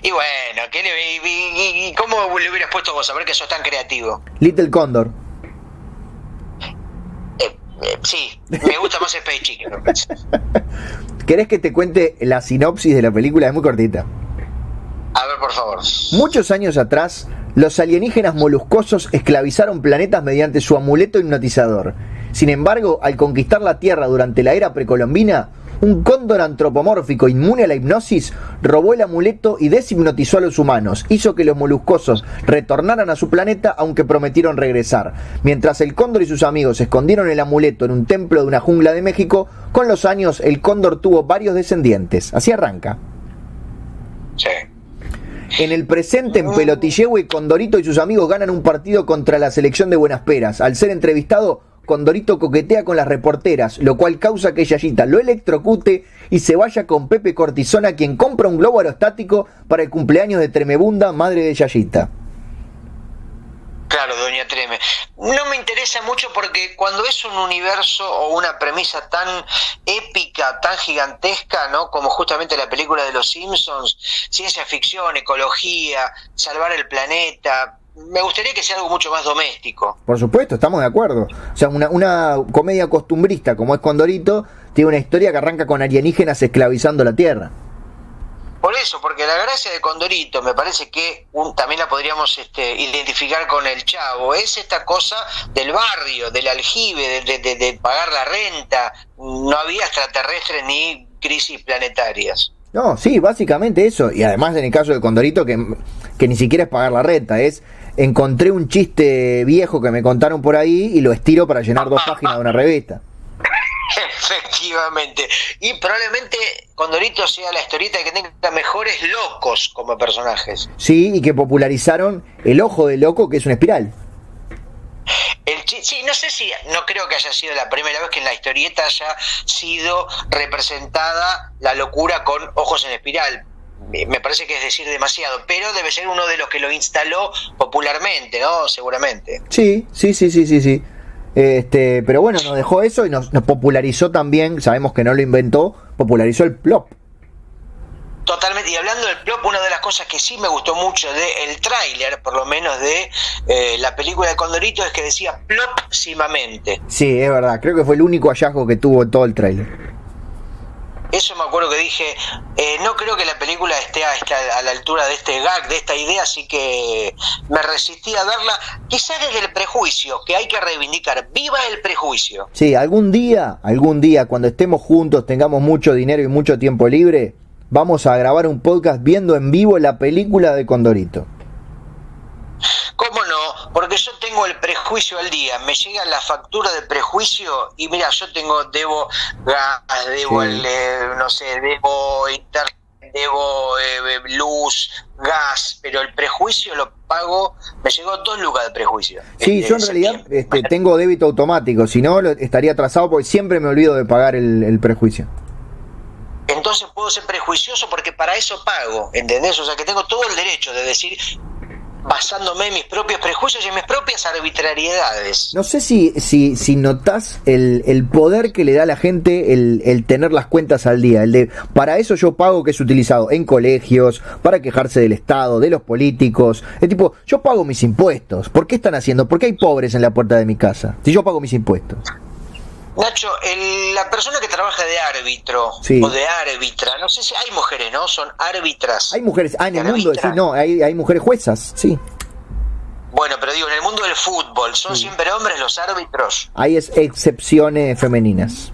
Y bueno, ¿qué le, y, y- cómo le hubieras puesto vos a ver que sos tan creativo? Little Condor. Eh, eh, sí, me gusta más Space Chicken. ¿Querés que te cuente la sinopsis de la película? Es muy cortita. Por favor. Muchos años atrás, los alienígenas moluscosos esclavizaron planetas mediante su amuleto hipnotizador. Sin embargo, al conquistar la Tierra durante la era precolombina, un cóndor antropomórfico inmune a la hipnosis robó el amuleto y deshipnotizó a los humanos. Hizo que los moluscosos retornaran a su planeta aunque prometieron regresar. Mientras el cóndor y sus amigos escondieron el amuleto en un templo de una jungla de México, con los años el cóndor tuvo varios descendientes. Así arranca. Sí. En el presente, en Pelotillehue, Condorito y sus amigos ganan un partido contra la selección de Buenas Peras. Al ser entrevistado, Condorito coquetea con las reporteras, lo cual causa que Yayita lo electrocute y se vaya con Pepe Cortisona, quien compra un globo aerostático para el cumpleaños de Tremebunda, madre de Yayita. Claro, Doña Treme. No me interesa mucho porque cuando es un universo o una premisa tan épica, tan gigantesca, ¿no? Como justamente la película de los Simpsons, ciencia ficción, ecología, salvar el planeta, me gustaría que sea algo mucho más doméstico. Por supuesto, estamos de acuerdo. O sea, una, una comedia costumbrista como es Condorito tiene una historia que arranca con alienígenas esclavizando la Tierra. Por eso, porque la gracia de Condorito me parece que un- también la podríamos este, identificar con el Chavo, es esta cosa del barrio, del aljibe, de, de- de- pagar la renta, no había extraterrestres ni crisis planetarias. No, sí, básicamente eso. Y además en el caso de Condorito, que, que ni siquiera es pagar la renta, es encontré un chiste viejo que me contaron por ahí y lo estiro para llenar dos páginas de una revista. Efectivamente. Y probablemente Condorito sea la historieta que tenga mejores locos como personajes. Sí, y que popularizaron el ojo de loco, que es una espiral. El sí, no sé si, no creo que haya sido la primera vez que en la historieta haya sido representada la locura con ojos en espiral. Me parece que es decir demasiado, pero debe ser uno de los que lo instaló popularmente, ¿no? Seguramente. Sí, sí, sí, sí, sí, sí. Este, pero bueno, nos dejó eso y nos, nos popularizó también, sabemos que no lo inventó, popularizó el plop. Totalmente, y hablando del plop, una de las cosas que sí me gustó mucho del el tráiler, por lo menos de eh, la película de Condorito, es que decía plopsimamente. Sí, es verdad, creo que fue el único hallazgo que tuvo todo el tráiler. Eso me acuerdo que dije, eh, no creo que la película esté a, a, la altura de este gag, de esta idea, así que me resistí a verla, quizás desde el prejuicio, que hay que reivindicar, viva el prejuicio. Sí, algún día, algún día, cuando estemos juntos, tengamos mucho dinero y mucho tiempo libre, vamos a grabar un podcast viendo en vivo la película de Condorito. ¿Cómo no? Porque yo tengo el prejuicio al día, me llega la factura de prejuicio y mira, yo tengo, debo gas, debo, el, eh, no sé, debo internet, debo eh, luz, gas, pero el prejuicio lo pago, me llegó dos lucas de prejuicio. Sí, yo en realidad este, tengo débito automático, si no estaría atrasado porque siempre me olvido de pagar el, el prejuicio entonces puedo ser prejuicioso porque para eso pago, ¿entendés? O sea que tengo todo el derecho de decir, basándome en mis propios prejuicios y en mis propias arbitrariedades. No sé si, si, si notás el, el poder que le da a la gente el, el, tener las cuentas al día. El de, para eso yo pago que es utilizado en colegios, para quejarse del Estado, de los políticos. Es tipo, yo pago mis impuestos. ¿Por qué están haciendo? ¿Por qué hay pobres en la puerta de mi casa? Si yo pago mis impuestos. Nacho, el, la persona que trabaja de árbitro o de árbitra, no sé si hay mujeres, ¿no? Son árbitras. Hay mujeres, ah, en el mundo, sí, no, hay, hay mujeres juezas, sí. Bueno, pero digo, en el mundo del fútbol, ¿son sí. siempre hombres los árbitros? Hay es excepciones femeninas.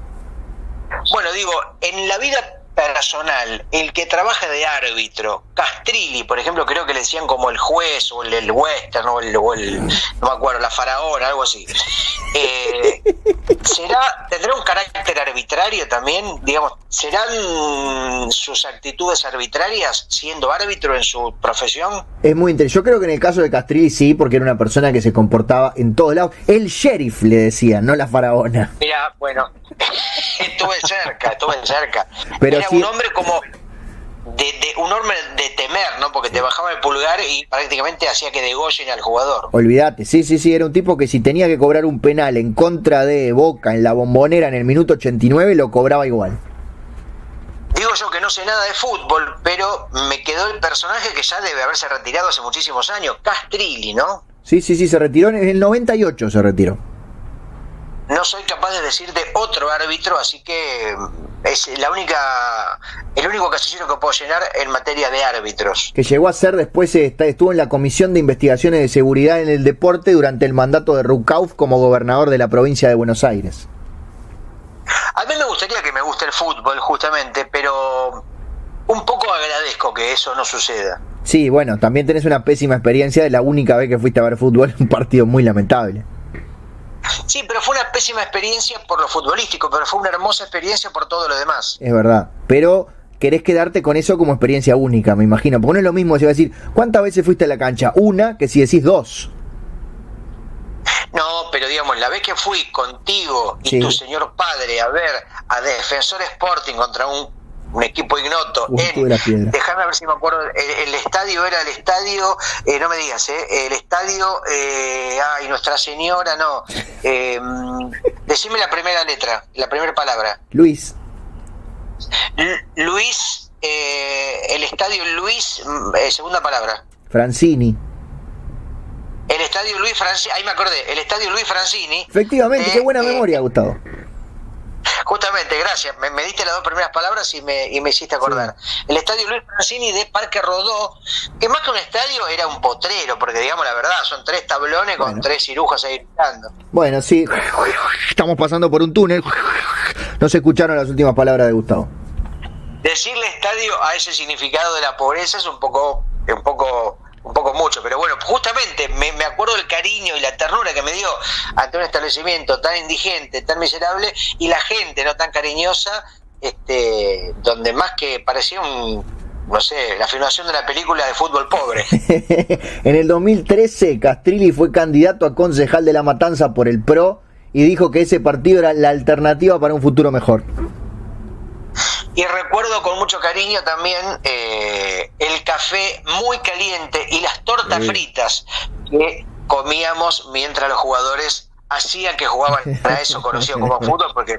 Bueno, digo, en la vida personal, el que trabaja de árbitro, Castrilli, por ejemplo, creo que le decían como el juez o el, el western o el, o el, no me acuerdo, la faraona, algo así. Eh, ¿será, ¿Tendrá un carácter arbitrario también? Digamos, ¿serán sus actitudes arbitrarias siendo árbitro en su profesión? Es muy interesante. Yo creo que en el caso de Castrilli sí, porque era una persona que se comportaba en todos lados. El sheriff le decía, no la faraona. Mira, bueno, estuve cerca, estuve cerca. Pero era un hombre como de, de, un hombre de temer, ¿no? Porque te bajaba el pulgar y prácticamente hacía que degollen al jugador. Olvídate, sí, sí, sí, era un tipo que si tenía que cobrar un penal en contra de Boca en la bombonera en el minuto 89, lo cobraba igual. Digo yo que no sé nada de fútbol, pero me quedó el personaje que ya debe haberse retirado hace muchísimos años, Castrilli, ¿no? Sí, sí, sí, se retiró en el 98, se retiró no soy capaz de decir de otro árbitro, así que es la única, el único casillero que puedo llenar en materia de árbitros. Que llegó a ser después, estuvo en la Comisión de Investigaciones de Seguridad en el Deporte durante el mandato de Rucauf como gobernador de la provincia de Buenos Aires. A mí me gustaría que me guste el fútbol, justamente, pero un poco agradezco que eso no suceda. Sí, bueno, también tenés una pésima experiencia de la única vez que fuiste a ver fútbol, un partido muy lamentable. Sí, pero fue una pésima experiencia por lo futbolístico, pero fue una hermosa experiencia por todo lo demás. Es verdad, pero querés quedarte con eso como experiencia única, me imagino. Porque no es lo mismo si vas a decir, ¿cuántas veces fuiste a la cancha? Una, que si decís dos. No, pero digamos, la vez que fui contigo y sí. tu señor padre a ver a Defensor Sporting contra un un equipo ignoto en, déjame ver si me acuerdo, el, el estadio era el estadio, eh, no me digas, eh, el estadio, eh, ay, Nuestra Señora, no, eh, decime la primera letra, la primera palabra. Luis. L Luis, el estadio Luis, segunda palabra. Francini. El estadio Luis Francini, ahí me acordé, el estadio Luis Francini. Efectivamente, qué buena memoria, Gustavo. Justamente, gracias. Me, me, diste las dos primeras palabras y me, y me hiciste acordar. Sí. El estadio Luis Francini de Parque Rodó, que más que un estadio era un potrero, porque digamos la verdad, son tres tablones con tres cirujas ahí gritando. Bueno, sí, estamos pasando por un túnel. No se escucharon las últimas palabras de Gustavo. Decirle estadio a ese significado de la pobreza es un poco, un poco un poco mucho, pero bueno, justamente me, acuerdo del cariño y la ternura que me dio ante un establecimiento tan indigente, tan miserable, y la gente no tan cariñosa, este, donde más que parecía un, no sé, la filmación de la película de fútbol pobre. en el 2013, Castrilli fue candidato a concejal de la Matanza por el PRO y dijo que ese partido era la alternativa para un futuro mejor. Y recuerdo con mucho cariño también eh, el café muy caliente y las tortas sí. fritas que comíamos mientras los jugadores hacían que jugaban a eso conocido como fútbol, porque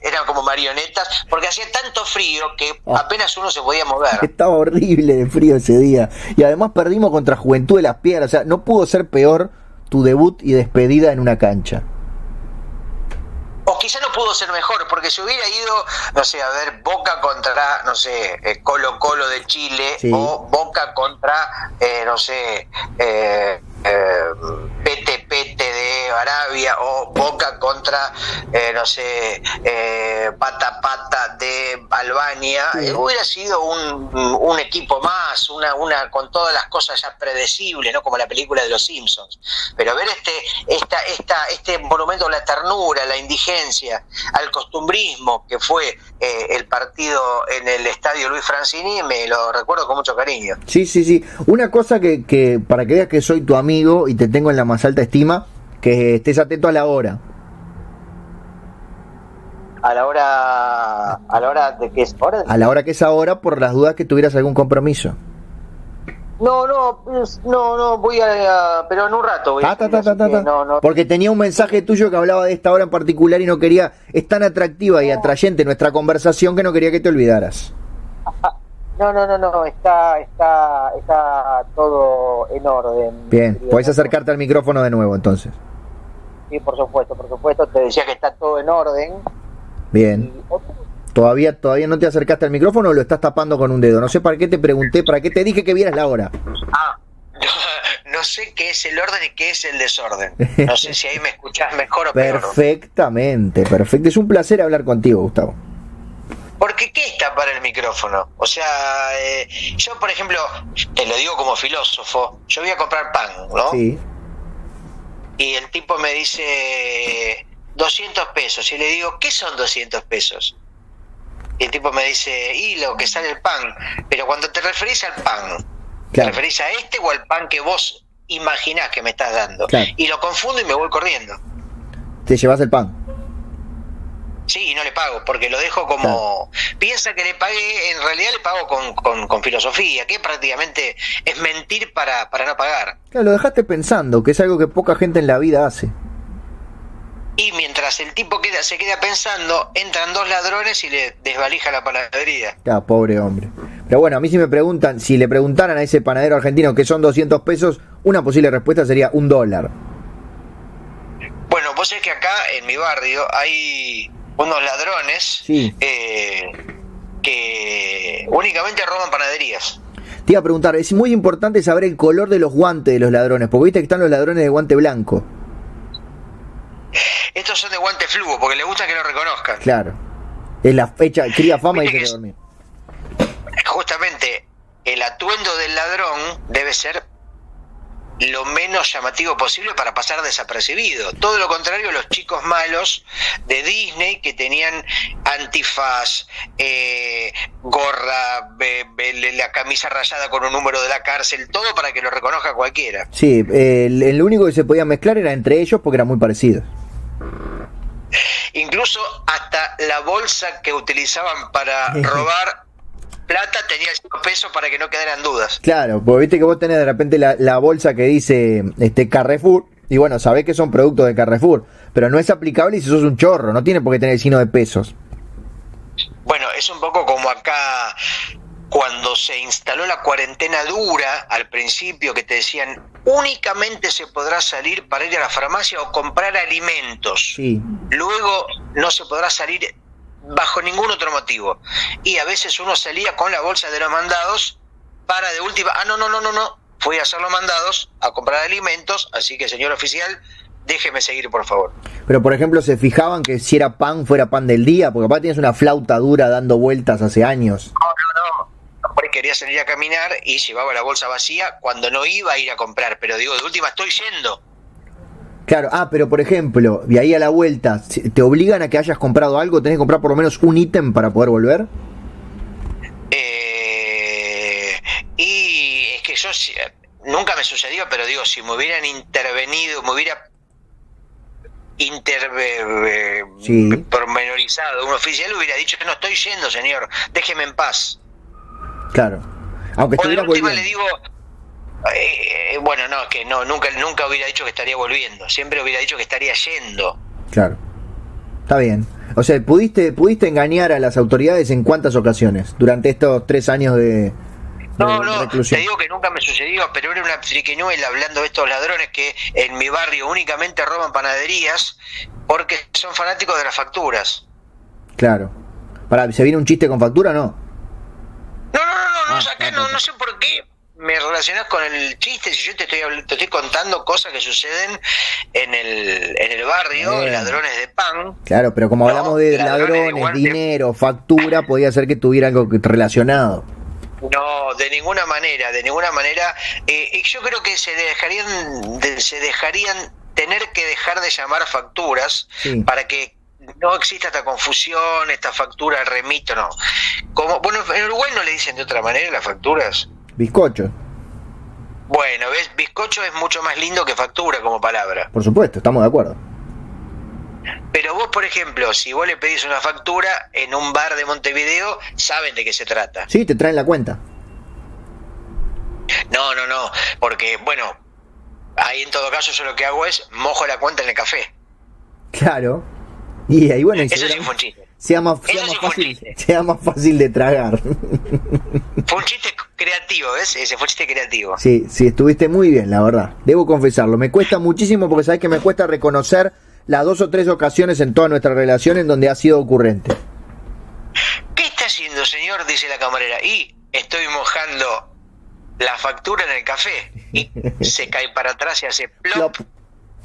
Eran como marionetas, porque hacía tanto frío que Ah. apenas uno se podía mover. Estaba horrible de frío ese día. Y además perdimos contra Juventud de las Piedras. O sea, no pudo ser peor tu debut y despedida en una cancha. O quizá no pudo ser mejor, porque si hubiera ido, no sé, a ver, Boca contra, no sé, eh, Colo Colo de Chile, Sí. o Boca contra, eh, no sé, eh, Pete Pete de Arabia, o Boca contra, eh, no sé, eh, Pata Pata de Albania, Sí. eh, hubiera sido un, un equipo más, una, una con todas las cosas ya predecibles, ¿no? Como la película de los Simpsons. Pero ver este, esta, esta, este monumento a la ternura, a la indigencia, al costumbrismo que fue eh, el partido en el estadio Luis Francini, me lo recuerdo con mucho cariño. Sí, sí, sí. Una cosa que, que para que veas que soy tu amigo y te tengo en la más alta estima, que estés atento a la hora. A la hora, a la hora de que es hora. A la hora que es ahora, por las dudas que tuvieras algún compromiso. No, no, no, no, voy a, a- pero en un rato voy a Ta, ta, no, no. Porque tenía un mensaje tuyo que hablaba de esta hora en particular y no quería, es tan atractiva y atrayente nuestra conversación que no quería que te olvidaras. No, no, no, no, está, está, está todo en orden. Bien, podés acercarte al micrófono de nuevo entonces. Sí, por supuesto, por supuesto. Te decía que está todo en orden. Bien. Y- ¿Todavía, ¿Todavía no te acercaste al micrófono o lo estás tapando con un dedo? No sé para qué te pregunté, para qué te dije que vieras la hora. Ah, no, sé qué es el orden y qué es el desorden. No sé si ahí me escuchás mejor o peor. Perfectamente, perfecto. Es un placer hablar contigo, Gustavo. Porque ¿qué está para el micrófono? O sea, eh, yo por ejemplo, te lo digo como filósofo, yo voy a comprar pan, ¿no? Sí. Y el tipo me dice 200 pesos. Y le digo, ¿qué son 200 pesos? Y el tipo me dice, y lo que sale el pan. Pero cuando te referís al pan, ¿te Claro. referís a este o al pan que vos imaginás que me estás dando? Claro. Y lo confundo y me voy corriendo. Te llevas el pan. Sí, y no le pago, porque lo dejo como... Piensa que le pagué, en realidad le pago con, con, con filosofía, que prácticamente es mentir para, para no pagar. Claro, lo dejaste pensando, que es algo que poca gente en la vida hace. Y mientras el tipo queda, se queda pensando, entran dos ladrones y le desvalija la panadería. Ya, pobre hombre. Pero bueno, a mí si me preguntan, si le preguntaran a ese panadero argentino que son 200 pesos, una posible respuesta sería un dólar. Bueno, vos es que acá en mi barrio hay unos ladrones Sí. eh, que únicamente roban panaderías. Te iba a preguntar, es muy importante saber el color de los guantes de los ladrones, porque viste que están los ladrones de guante blanco. Estos son de guante flujo porque les gusta que lo reconozcan. Claro. Es la fecha, cría fama y se dormir. Justamente el atuendo del ladrón debe ser lo menos llamativo posible para pasar desapercibido. Todo lo contrario, los chicos malos de Disney que tenían antifaz, eh, gorra, be- be- la camisa rayada con un número de la cárcel, todo para que lo reconozca cualquiera. Sí, el, el único que se podía mezclar era entre ellos porque eran muy parecidos. Incluso hasta la bolsa que utilizaban para robar plata tenía el cinco pesos para que no quedaran dudas. Claro, porque viste que vos tenés de repente la, la bolsa que dice este Carrefour, y bueno, sabés que son productos de Carrefour, pero no es aplicable y si sos un chorro, no tiene por qué tener el signo de pesos. Bueno, es un poco como acá cuando se instaló la cuarentena dura al principio que te decían únicamente se podrá salir para ir a la farmacia o comprar alimentos. Sí, Luego no se podrá salir bajo ningún otro motivo. Y a veces uno salía con la bolsa de los mandados para de última, ah, no, no, no, no, no, fui a hacer los mandados, a comprar alimentos, así que señor oficial, déjeme seguir, por favor. pero por ejemplo se fijaban que si era pan fuera pan del día, porque papá tienes una flauta dura dando vueltas hace años. No, no, no. Quería salir a caminar y llevaba la bolsa vacía cuando no iba a ir a comprar, pero digo, de última estoy yendo. Claro, ah, pero por ejemplo, de ahí a la vuelta, ¿te obligan a que hayas comprado algo? ¿Tenés que comprar por lo menos un ítem para poder volver? Eh, y es que yo nunca me sucedió, pero digo, si me hubieran intervenido, me hubiera interve- Sí. pormenorizado un oficial, hubiera dicho, no estoy yendo, señor, déjeme en paz. Claro. Aunque O estuvieras última le digo, eh, bueno, no, es que no, nunca, nunca hubiera dicho que estaría volviendo, siempre hubiera dicho que estaría yendo. Claro. Está bien. O sea, ¿pudiste, ¿pudiste engañar a las autoridades en cuántas ocasiones durante estos tres años de, no, no, te digo que nunca me sucedió, pero era una triquiñuela hablando de estos ladrones que en mi barrio únicamente roban panaderías porque son fanáticos de las facturas. Claro. Para, ¿Se viene un chiste con factura o no? No, no, no, no, no, ah, acá no, no sé por qué me relacionas con el chiste si yo te estoy te estoy contando cosas que suceden en el, en el barrio, ladrones de pan. Claro, pero como hablamos de ladrones, dinero, factura, podía ser que tuviera algo relacionado. No, de ninguna manera, de ninguna manera. Eh, y yo creo que se dejarían, se dejarían tener que dejar de llamar facturas para que no exista esta confusión, esta factura remito, no. Como, bueno, en Uruguay no le dicen de otra manera las facturas. Bizcocho. Bueno, ¿ves? Bizcocho es mucho más lindo que factura como palabra. Por supuesto, estamos de acuerdo. Pero vos, por ejemplo, si vos le pedís una factura en un bar de Montevideo, saben de qué se trata. Sí, te traen la cuenta. No, no, no, porque, bueno, ahí en todo caso yo lo que hago es mojo la cuenta en el café. Claro. Y ahí, bueno, Eso sí fue un chiste. Sea más, fácil, sea más fácil de tragar. Fue un chiste creativo, ¿ves? Ese fue un chiste creativo. Sí, sí, estuviste muy bien, la verdad. Debo confesarlo. Me cuesta muchísimo porque sabes que me cuesta reconocer las dos o tres ocasiones en toda nuestra relación en donde ha sido ocurrente. ¿Qué está haciendo, señor? Dice la camarera. Y estoy mojando la factura en el café. Y se cae para atrás y hace plop.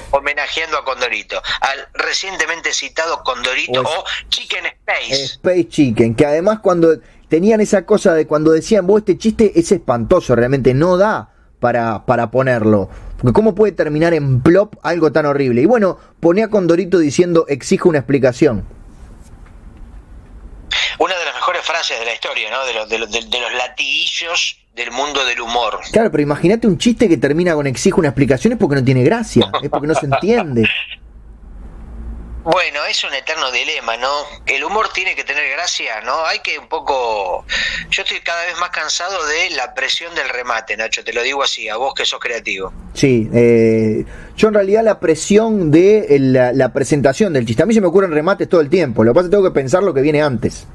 Homenajeando a Condorito, al recientemente citado Condorito o, Chicken Space. Space Chicken, que además cuando tenían esa cosa de cuando decían, vos este chiste es espantoso, realmente no da para, para ponerlo. Porque ¿cómo puede terminar en plop algo tan horrible? Y bueno, ponía con Dorito diciendo, exijo una explicación. Una de las mejores frases de la historia, ¿no? De, los, de, los, de los latiguillos del mundo del humor. Claro, pero imagínate un chiste que termina con exijo una explicación es porque no tiene gracia, es porque no se entiende. Bueno, es un eterno dilema, ¿no? El humor tiene que tener gracia, ¿no? Hay que un poco... Yo estoy cada vez más cansado de la presión del remate, Nacho, te lo digo así, a vos que sos creativo. Sí, eh, yo en realidad la presión de la, la, presentación del chiste, a mí se me ocurren remates todo el tiempo, lo que pasa es que tengo que pensar lo que viene antes.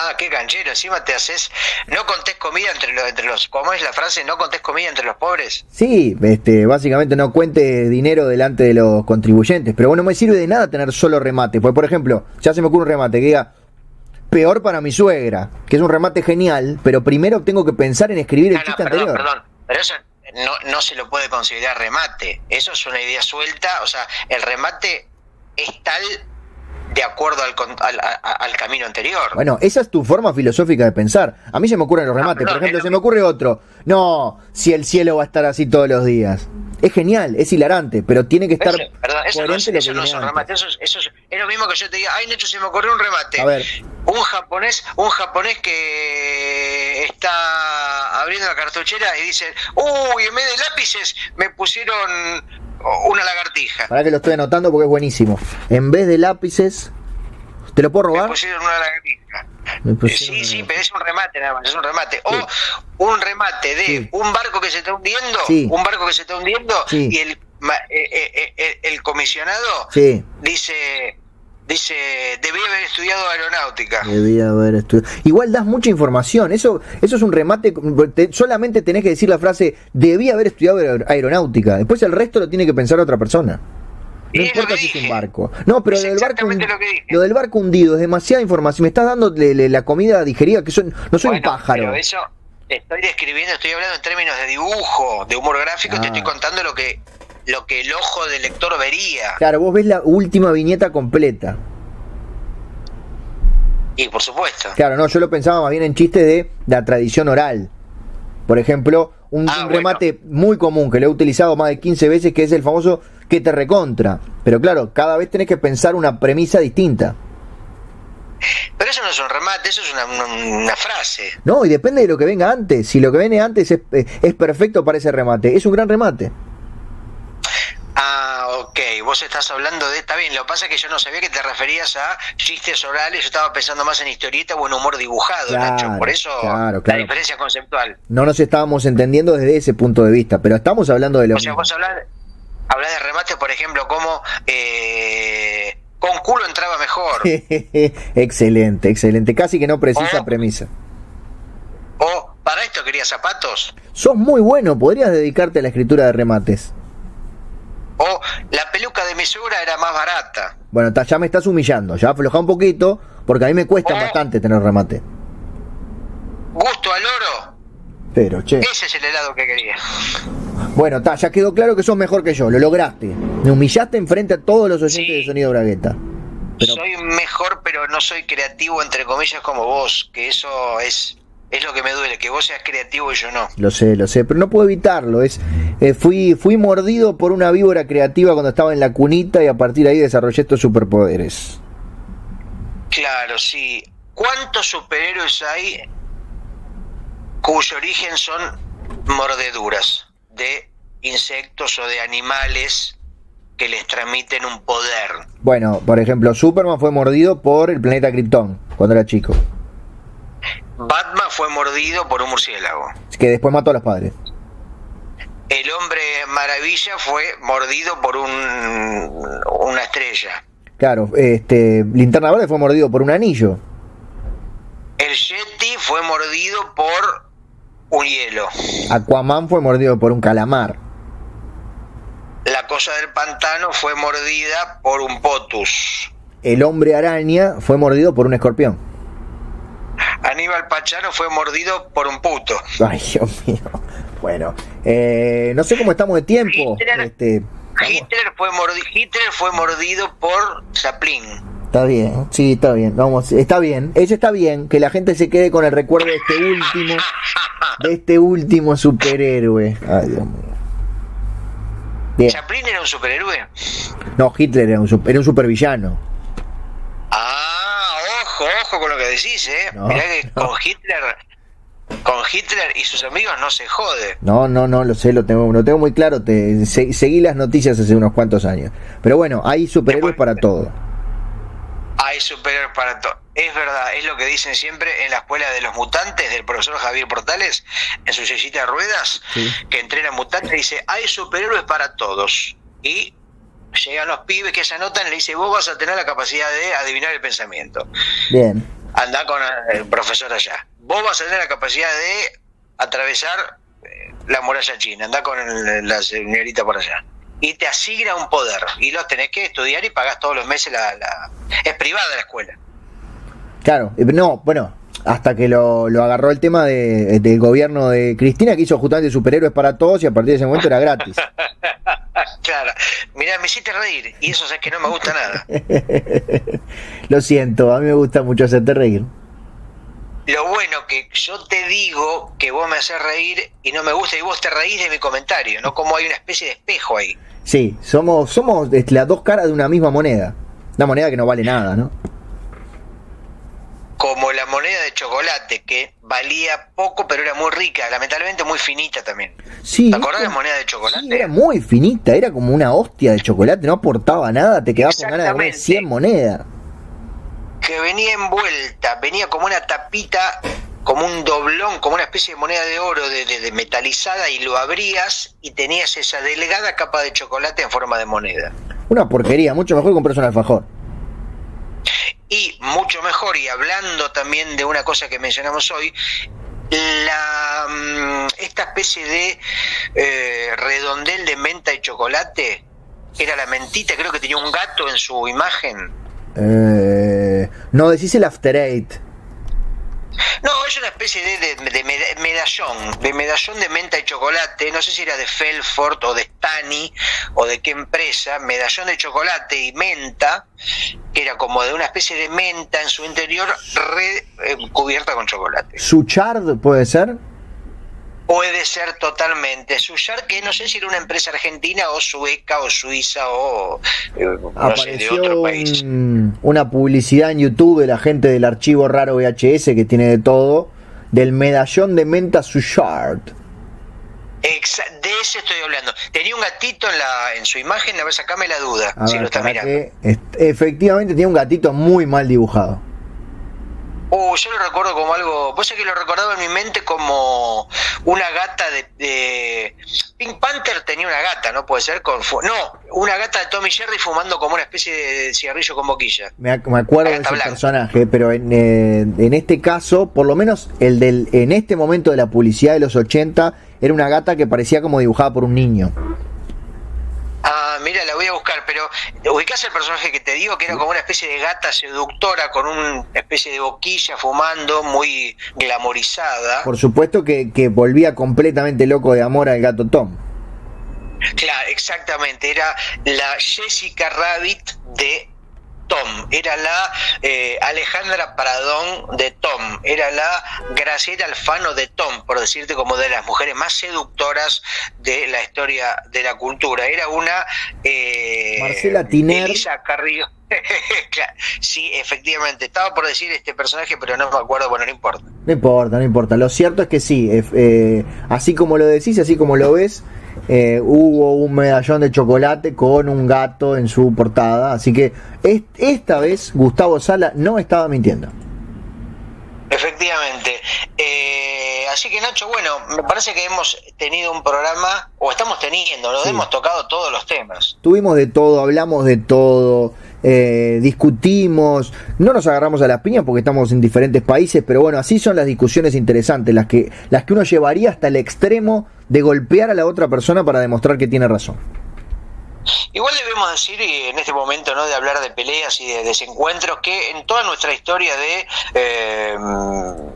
Ah, qué canchero, encima te haces, no contés comida entre los, entre los, ¿cómo es la frase? No contés comida entre los pobres. Sí, este, básicamente no cuente dinero delante de los contribuyentes, pero bueno, no me sirve de nada tener solo remate, pues por ejemplo, ya se me ocurre un remate que diga, peor para mi suegra, que es un remate genial, pero primero tengo que pensar en escribir el chiste perdón, anterior. Perdón, pero eso no, no se lo puede considerar remate, eso es una idea suelta, o sea, el remate es tal de acuerdo al, al, camino anterior. Bueno, esa es tu forma filosófica de pensar. A mí se me ocurren los remates. Por ejemplo, se me ocurre otro. No, si el cielo va a estar así todos los días. Es genial, es hilarante, pero tiene que estar. perdón, eso no, es, eso no es. Eso, lo mismo que yo te diga, ay, Necho, se me ocurrió un remate. A ver. Un japonés, un japonés que está abriendo la cartuchera y dice, uy, en vez de lápices me pusieron una lagartija. Para que lo estoy anotando porque es buenísimo. En vez de lápices, ¿te lo puedo robar? Me pusieron una lagartija. sí, sí, pero es un remate nada más, es un remate. O un remate de un barco que se está hundiendo, un barco que se está hundiendo y el, eh, eh, eh, el comisionado dice Dice, debía haber estudiado aeronáutica. Debía haber estudiado. Igual das mucha información. Eso, eso es un remate. solamente tenés que decir la frase, debía haber estudiado aeronáutica. Después el resto lo tiene que pensar otra persona. No importa si es un barco. No, pero lo del barco, lo, del barco hundido es demasiada información. Me estás dando la comida digerida, que no soy un pájaro. Pero eso estoy describiendo, estoy hablando en términos de dibujo, de humor gráfico, te estoy ah. contando lo que lo que el ojo del lector vería. Claro, vos ves la última viñeta completa. Y por supuesto. Claro, no, yo lo pensaba más bien en chiste de la tradición oral. Por ejemplo, un, ah, remate muy común que lo he utilizado más de 15 veces, que es el famoso que te recontra. Pero claro, cada vez tenés que pensar una premisa distinta. Pero eso no es un remate, eso es una, frase. No, y depende de lo que venga antes. Si lo que viene antes es, es perfecto para ese remate, es un gran remate. Ok, vos estás hablando de... Está bien, lo que pasa es que yo no sabía que te referías a chistes orales, yo estaba pensando más en historieta o en humor dibujado, Nacho, por eso la diferencia conceptual. No nos estábamos entendiendo desde ese punto de vista, pero estamos hablando de lo... O sea, vos hablas, de remate, por ejemplo, como... Eh, Con culo entraba mejor. excelente, excelente. Casi que no precisa premisa. O, ¿para esto quería zapatos? Sos muy bueno, podrías dedicarte a la escritura de remates. O, la peluca de mi suegra era más barata. Bueno, ya me estás humillando, ya afloja un poquito, porque a mí me cuesta bastante tener remate. Gusto al oro. Pero, che. Ese es el helado que quería. Bueno, ta, ya quedó claro que sos mejor que yo, lo lograste. Me humillaste enfrente a todos los oyentes Sí. de Sonido Bragueta. Pero- Soy mejor, pero no soy creativo, entre comillas, como vos. Que eso es, es lo que me duele, que vos seas creativo y yo no. Lo sé, lo sé, pero no puedo evitarlo. Es, eh, fui, fui mordido por una víbora creativa cuando estaba en la cunita y a partir de ahí desarrollé estos superpoderes. Claro, sí. ¿Cuántos superhéroes hay cuyo origen son mordeduras de insectos o de animales que les transmiten un poder? Bueno, por ejemplo, Superman fue mordido por el planeta Krypton cuando era chico, Batman fue mordido por un murciélago. que después mató a los padres. El hombre maravilla fue mordido por un, una estrella. Claro, este, Linterna Verde fue mordido por un anillo. El Yeti fue mordido por un hielo. Aquaman fue mordido por un calamar. La cosa del pantano fue mordida por un potus. El hombre araña fue mordido por un escorpión. Aníbal Pachano fue mordido por un puto. Ay, Dios mío. Bueno, eh, no sé cómo estamos de tiempo. Hitler. Este, Hitler fue, mordi- Hitler fue mordido por Chaplin. Está bien, sí, está bien. Vamos, está bien. Eso está bien, que la gente se quede con el recuerdo de este último, de este último superhéroe. Ay, Dios mío. Bien. ¿Chaplin era un superhéroe? No, Hitler era un, super- era un supervillano. Ah, ojo, ojo con lo que decís, ¿eh? No, Mirá que no. con Hitler, con Hitler y sus amigos no se jode. No, no, no, lo sé, lo tengo, lo tengo muy claro. Te, se- seguí las noticias hace unos cuantos años. Pero bueno, hay superhéroes para todo. Hay superhéroes para todo. Es verdad, es lo que dicen siempre en la escuela de los mutantes del profesor Javier Portales, en su sillita de ruedas, Sí. que entrena mutantes, dice, hay superhéroes para todos. Y llegan los pibes que se anotan y le dice, vos vas a tener la capacidad de adivinar el pensamiento. Bien. Anda con el profesor allá. Vos vas a tener la capacidad de atravesar eh, la muralla china. Anda con el- la señorita por allá. Y te asigna un poder. Y lo tenés que estudiar y pagás todos los meses la... la... Es privada la escuela. Claro, eh, no, bueno, hasta que lo, lo agarró el tema de, del gobierno de Cristina, que hizo justamente superhéroes para todos y a partir de ese momento era gratis. claro. Mirá, me hiciste reír. Y eso es que no me gusta nada. Lo siento, a mí me gusta mucho hacerte reír. Lo bueno que yo te digo que vos me haces reír y no me gusta y vos te reís de mi comentario, ¿no? Como hay una especie de espejo ahí. Sí, somos, somos las dos caras de una misma moneda. Una moneda que no vale nada, ¿no? Como la moneda de chocolate, que valía poco pero era muy rica, lamentablemente muy finita también. Sí. ¿Te acordás de la moneda de chocolate? sí, era muy finita, era como una hostia de chocolate, no aportaba nada, te quedabas con ganas de comer Exactamente. 100 monedas. que venía envuelta, venía como una tapita, como un doblón, como una especie de moneda de oro de, de- de metalizada y lo abrías y tenías esa delgada capa de chocolate en forma de moneda. Una porquería, mucho mejor comprarse un alfajor. Y mucho mejor, y hablando también de una cosa que mencionamos hoy, la, mm, esta especie de eh, redondel de menta y chocolate, era la mentita, creo que tenía un gato en su imagen. Eh, no, decís el After Eight. No, es una especie de, de- de meda- medallón, de medallón de menta y chocolate, no sé si era de Felford o de Stani o de qué empresa, medallón de chocolate y menta, que era como de una especie de menta en su interior re- eh, cubierta con chocolate. Suchard, ¿puede ser? Puede ser totalmente. Suyar, que no sé si era una empresa argentina o sueca o suiza o eh, no sé, de Apareció otro país. un- una publicidad en YouTube de la gente del archivo raro VHS que tiene de todo, del medallón de menta Suchard. Exa- de ese estoy hablando. Tenía un gatito en la en su imagen, a ver, sacame la duda, A si ver, lo para mirando. que- efectivamente tiene un gatito muy mal dibujado. Uh, yo lo recuerdo como algo. Vos sabés que lo recordaba en mi mente como una gata de, Pink Panther tenía una gata, ¿no? Puede ser con. No, una gata de Tommy Jerry fumando como una especie de cigarrillo con boquilla. Me, acuerdo de ese personaje, pero en, eh, en este caso, por lo menos el del en este momento de la publicidad de los 80, era una gata que parecía como dibujada por un niño. Ah, mira, la voy a buscar, pero ubicás el personaje que te digo, que era como una especie de gata seductora con una especie de boquilla fumando, muy glamorizada. Por supuesto que, que volvía completamente loco de amor al gato Tom. Claro, exactamente, era la Jessica Rabbit de Tom, era la eh, Alejandra Paradón de Tom, era la Graciela Alfano de Tom, por decirte como de las mujeres más seductoras de la historia de la cultura. Era una eh, Marcela Tiner. Elisa Carrillo. sí, efectivamente. Estaba por decir este personaje, pero no me acuerdo, bueno, no importa. No importa, no importa. Lo cierto es que sí, eh, así como lo decís, así como lo ves, eh, hubo un medallón de chocolate con un gato en su portada. Así que esta vez Gustavo Sala no estaba mintiendo. Efectivamente. Eh, así que Nacho, bueno, me parece que hemos tenido un programa, o estamos teniendo, lo hemos tocado todos los temas. Tuvimos de todo, hablamos de todo. Eh, discutimos, no nos agarramos a las piñas porque estamos en diferentes países, pero bueno, así son las discusiones interesantes, las que, las que uno llevaría hasta el extremo de golpear a la otra persona para demostrar que tiene razón. Igual debemos decir, en este momento, ¿no? de hablar de peleas y de desencuentros, que en toda nuestra historia de eh,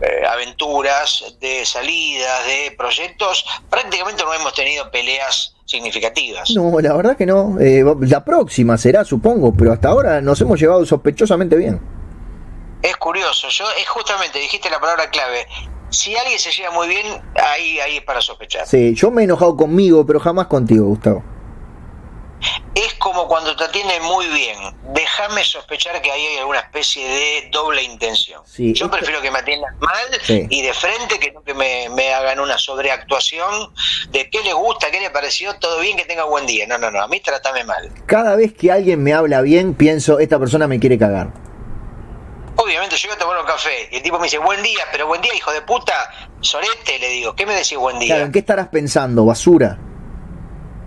eh, aventuras, de salidas, de proyectos, prácticamente no hemos tenido peleas significativas. No, la verdad que no. Eh, la próxima será, supongo, pero hasta ahora nos hemos llevado sospechosamente bien. Es curioso, yo es justamente, dijiste la palabra clave, si alguien se lleva muy bien, ahí, ahí es para sospechar. Sí, yo me he enojado conmigo, pero jamás contigo, Gustavo es como cuando te atienden muy bien. Déjame sospechar que ahí hay alguna especie de doble intención. Yo prefiero que me atiendan mal y de frente que no que me, hagan una sobreactuación de qué le gusta, qué le pareció, todo bien, que tenga buen día. No, no, no, a mí trátame mal. Cada vez que alguien me habla bien, pienso, esta persona me quiere cagar. Obviamente, yo voy a tomar un café y el tipo me dice, buen día, pero buen día, hijo de puta, sorete, le digo, ¿qué me decís buen día? Claro, ¿en qué estarás pensando, basura?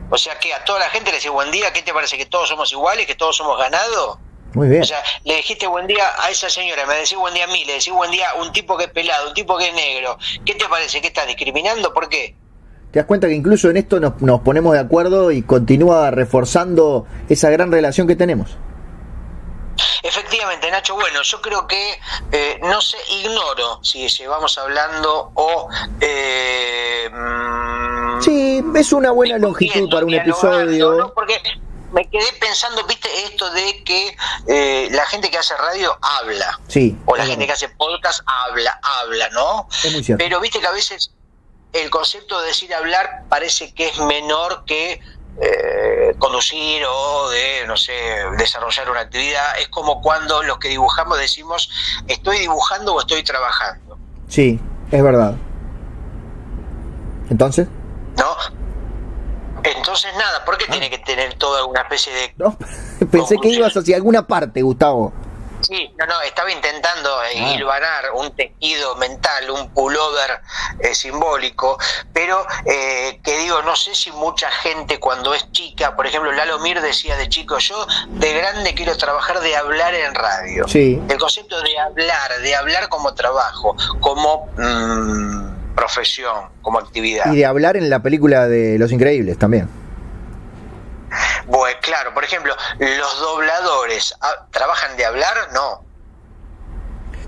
O sea que a toda la gente le dice buen día, ¿qué te parece? ¿Que todos somos iguales? ¿Que todos somos ganados? Muy bien. O sea, le dijiste buen día a esa señora, me decís buen día a mí, le decís buen día a un tipo que es pelado, un tipo que es negro. ¿Qué te parece? ¿Que estás discriminando? ¿Por qué? Te das cuenta que incluso en esto nos, nos ponemos de acuerdo y continúa reforzando esa gran relación que tenemos. Efectivamente, Nacho, bueno, yo creo que, eh, no sé, ignoro si llevamos hablando o... Eh, mm, sí, es una buena longitud para un episodio. Porque me quedé pensando, viste, esto de que eh, la gente que hace radio habla. Sí. O la gente que hace podcast habla, habla, ¿no? Pero viste que a veces el concepto de decir hablar parece que es menor que eh, conducir o de, no sé, desarrollar una actividad. Es como cuando los que dibujamos decimos, estoy dibujando o estoy trabajando. Sí, es verdad. Entonces. ¿No? Entonces nada, ¿por qué ah. tiene que tener toda una especie de... No, pensé que ibas hacia alguna parte, Gustavo. Sí, no, no, estaba intentando ah. un tejido mental, un pullover eh, simbólico, pero eh, que digo, no sé si mucha gente cuando es chica, por ejemplo, Lalo Mir decía de chico, yo de grande quiero trabajar de hablar en radio. Sí. El concepto de hablar, de hablar como trabajo, como mm, profesión, como actividad. Y de hablar en la película de Los Increíbles también. Pues claro, por ejemplo, los dobladores, ah, ¿trabajan de hablar? No.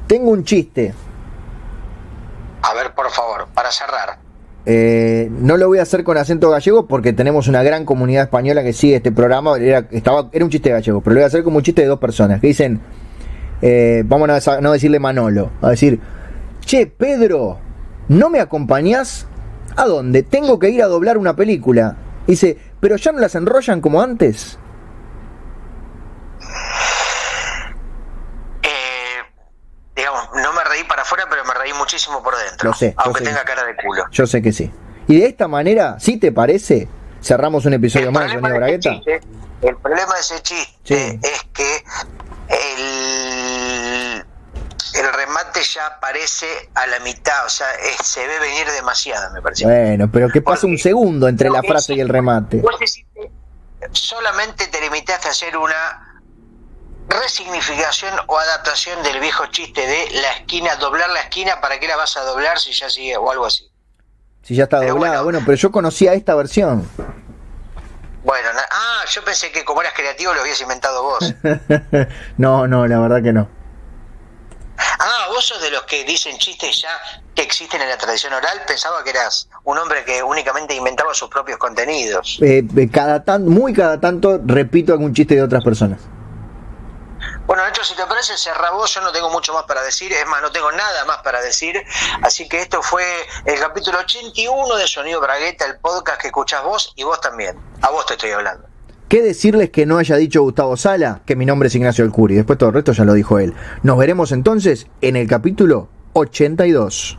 Tengo un chiste. A ver, por favor, para cerrar. Eh, no lo voy a hacer con acento gallego porque tenemos una gran comunidad española que sigue este programa. Era, estaba, era un chiste gallego, pero lo voy a hacer como un chiste de dos personas que dicen, eh, vamos a no decirle Manolo, a decir, che, Pedro, ¿no me acompañás? ¿A dónde? Tengo que ir a doblar una película. Dice, pero ya no las enrollan como antes. Eh, digamos, no me reí para afuera, pero me reí muchísimo por dentro. Lo sé. Aunque tenga cara de culo. Yo sé que sí. Y de esta manera, si te parece, cerramos un episodio más Sonido Bragueta. el problema de ese chiste es que el el remate ya aparece a la mitad, o sea, se ve venir demasiado, me parece. Bueno, pero que pasa un segundo entre la frase y el remate. solamente te limitaste a hacer una resignificación o adaptación del viejo chiste de la esquina, doblar la esquina, ¿para qué la vas a doblar si ya sigue o algo así? Si ya está doblada, bueno, pero yo conocía esta versión. Bueno, ah, yo pensé que como eras creativo lo habías inventado vos. no, no, la verdad que no. Ah, vos sos de los que dicen chistes ya que existen en la tradición oral. Pensaba que eras un hombre que únicamente inventaba sus propios contenidos. Eh, eh cada tan, muy cada tanto repito algún chiste de otras personas. Bueno, hecho, si te parece, cerra vos, yo no tengo mucho más para decir, es más, no tengo nada más para decir, así que esto fue el capítulo 81 de Sonido Bragueta, el podcast que escuchás vos y vos también, a vos te estoy hablando. ¿Qué decirles que no haya dicho Gustavo Sala? Que mi nombre es Ignacio Alcuri. Después todo el resto ya lo dijo él. Nos veremos entonces en el capítulo 82.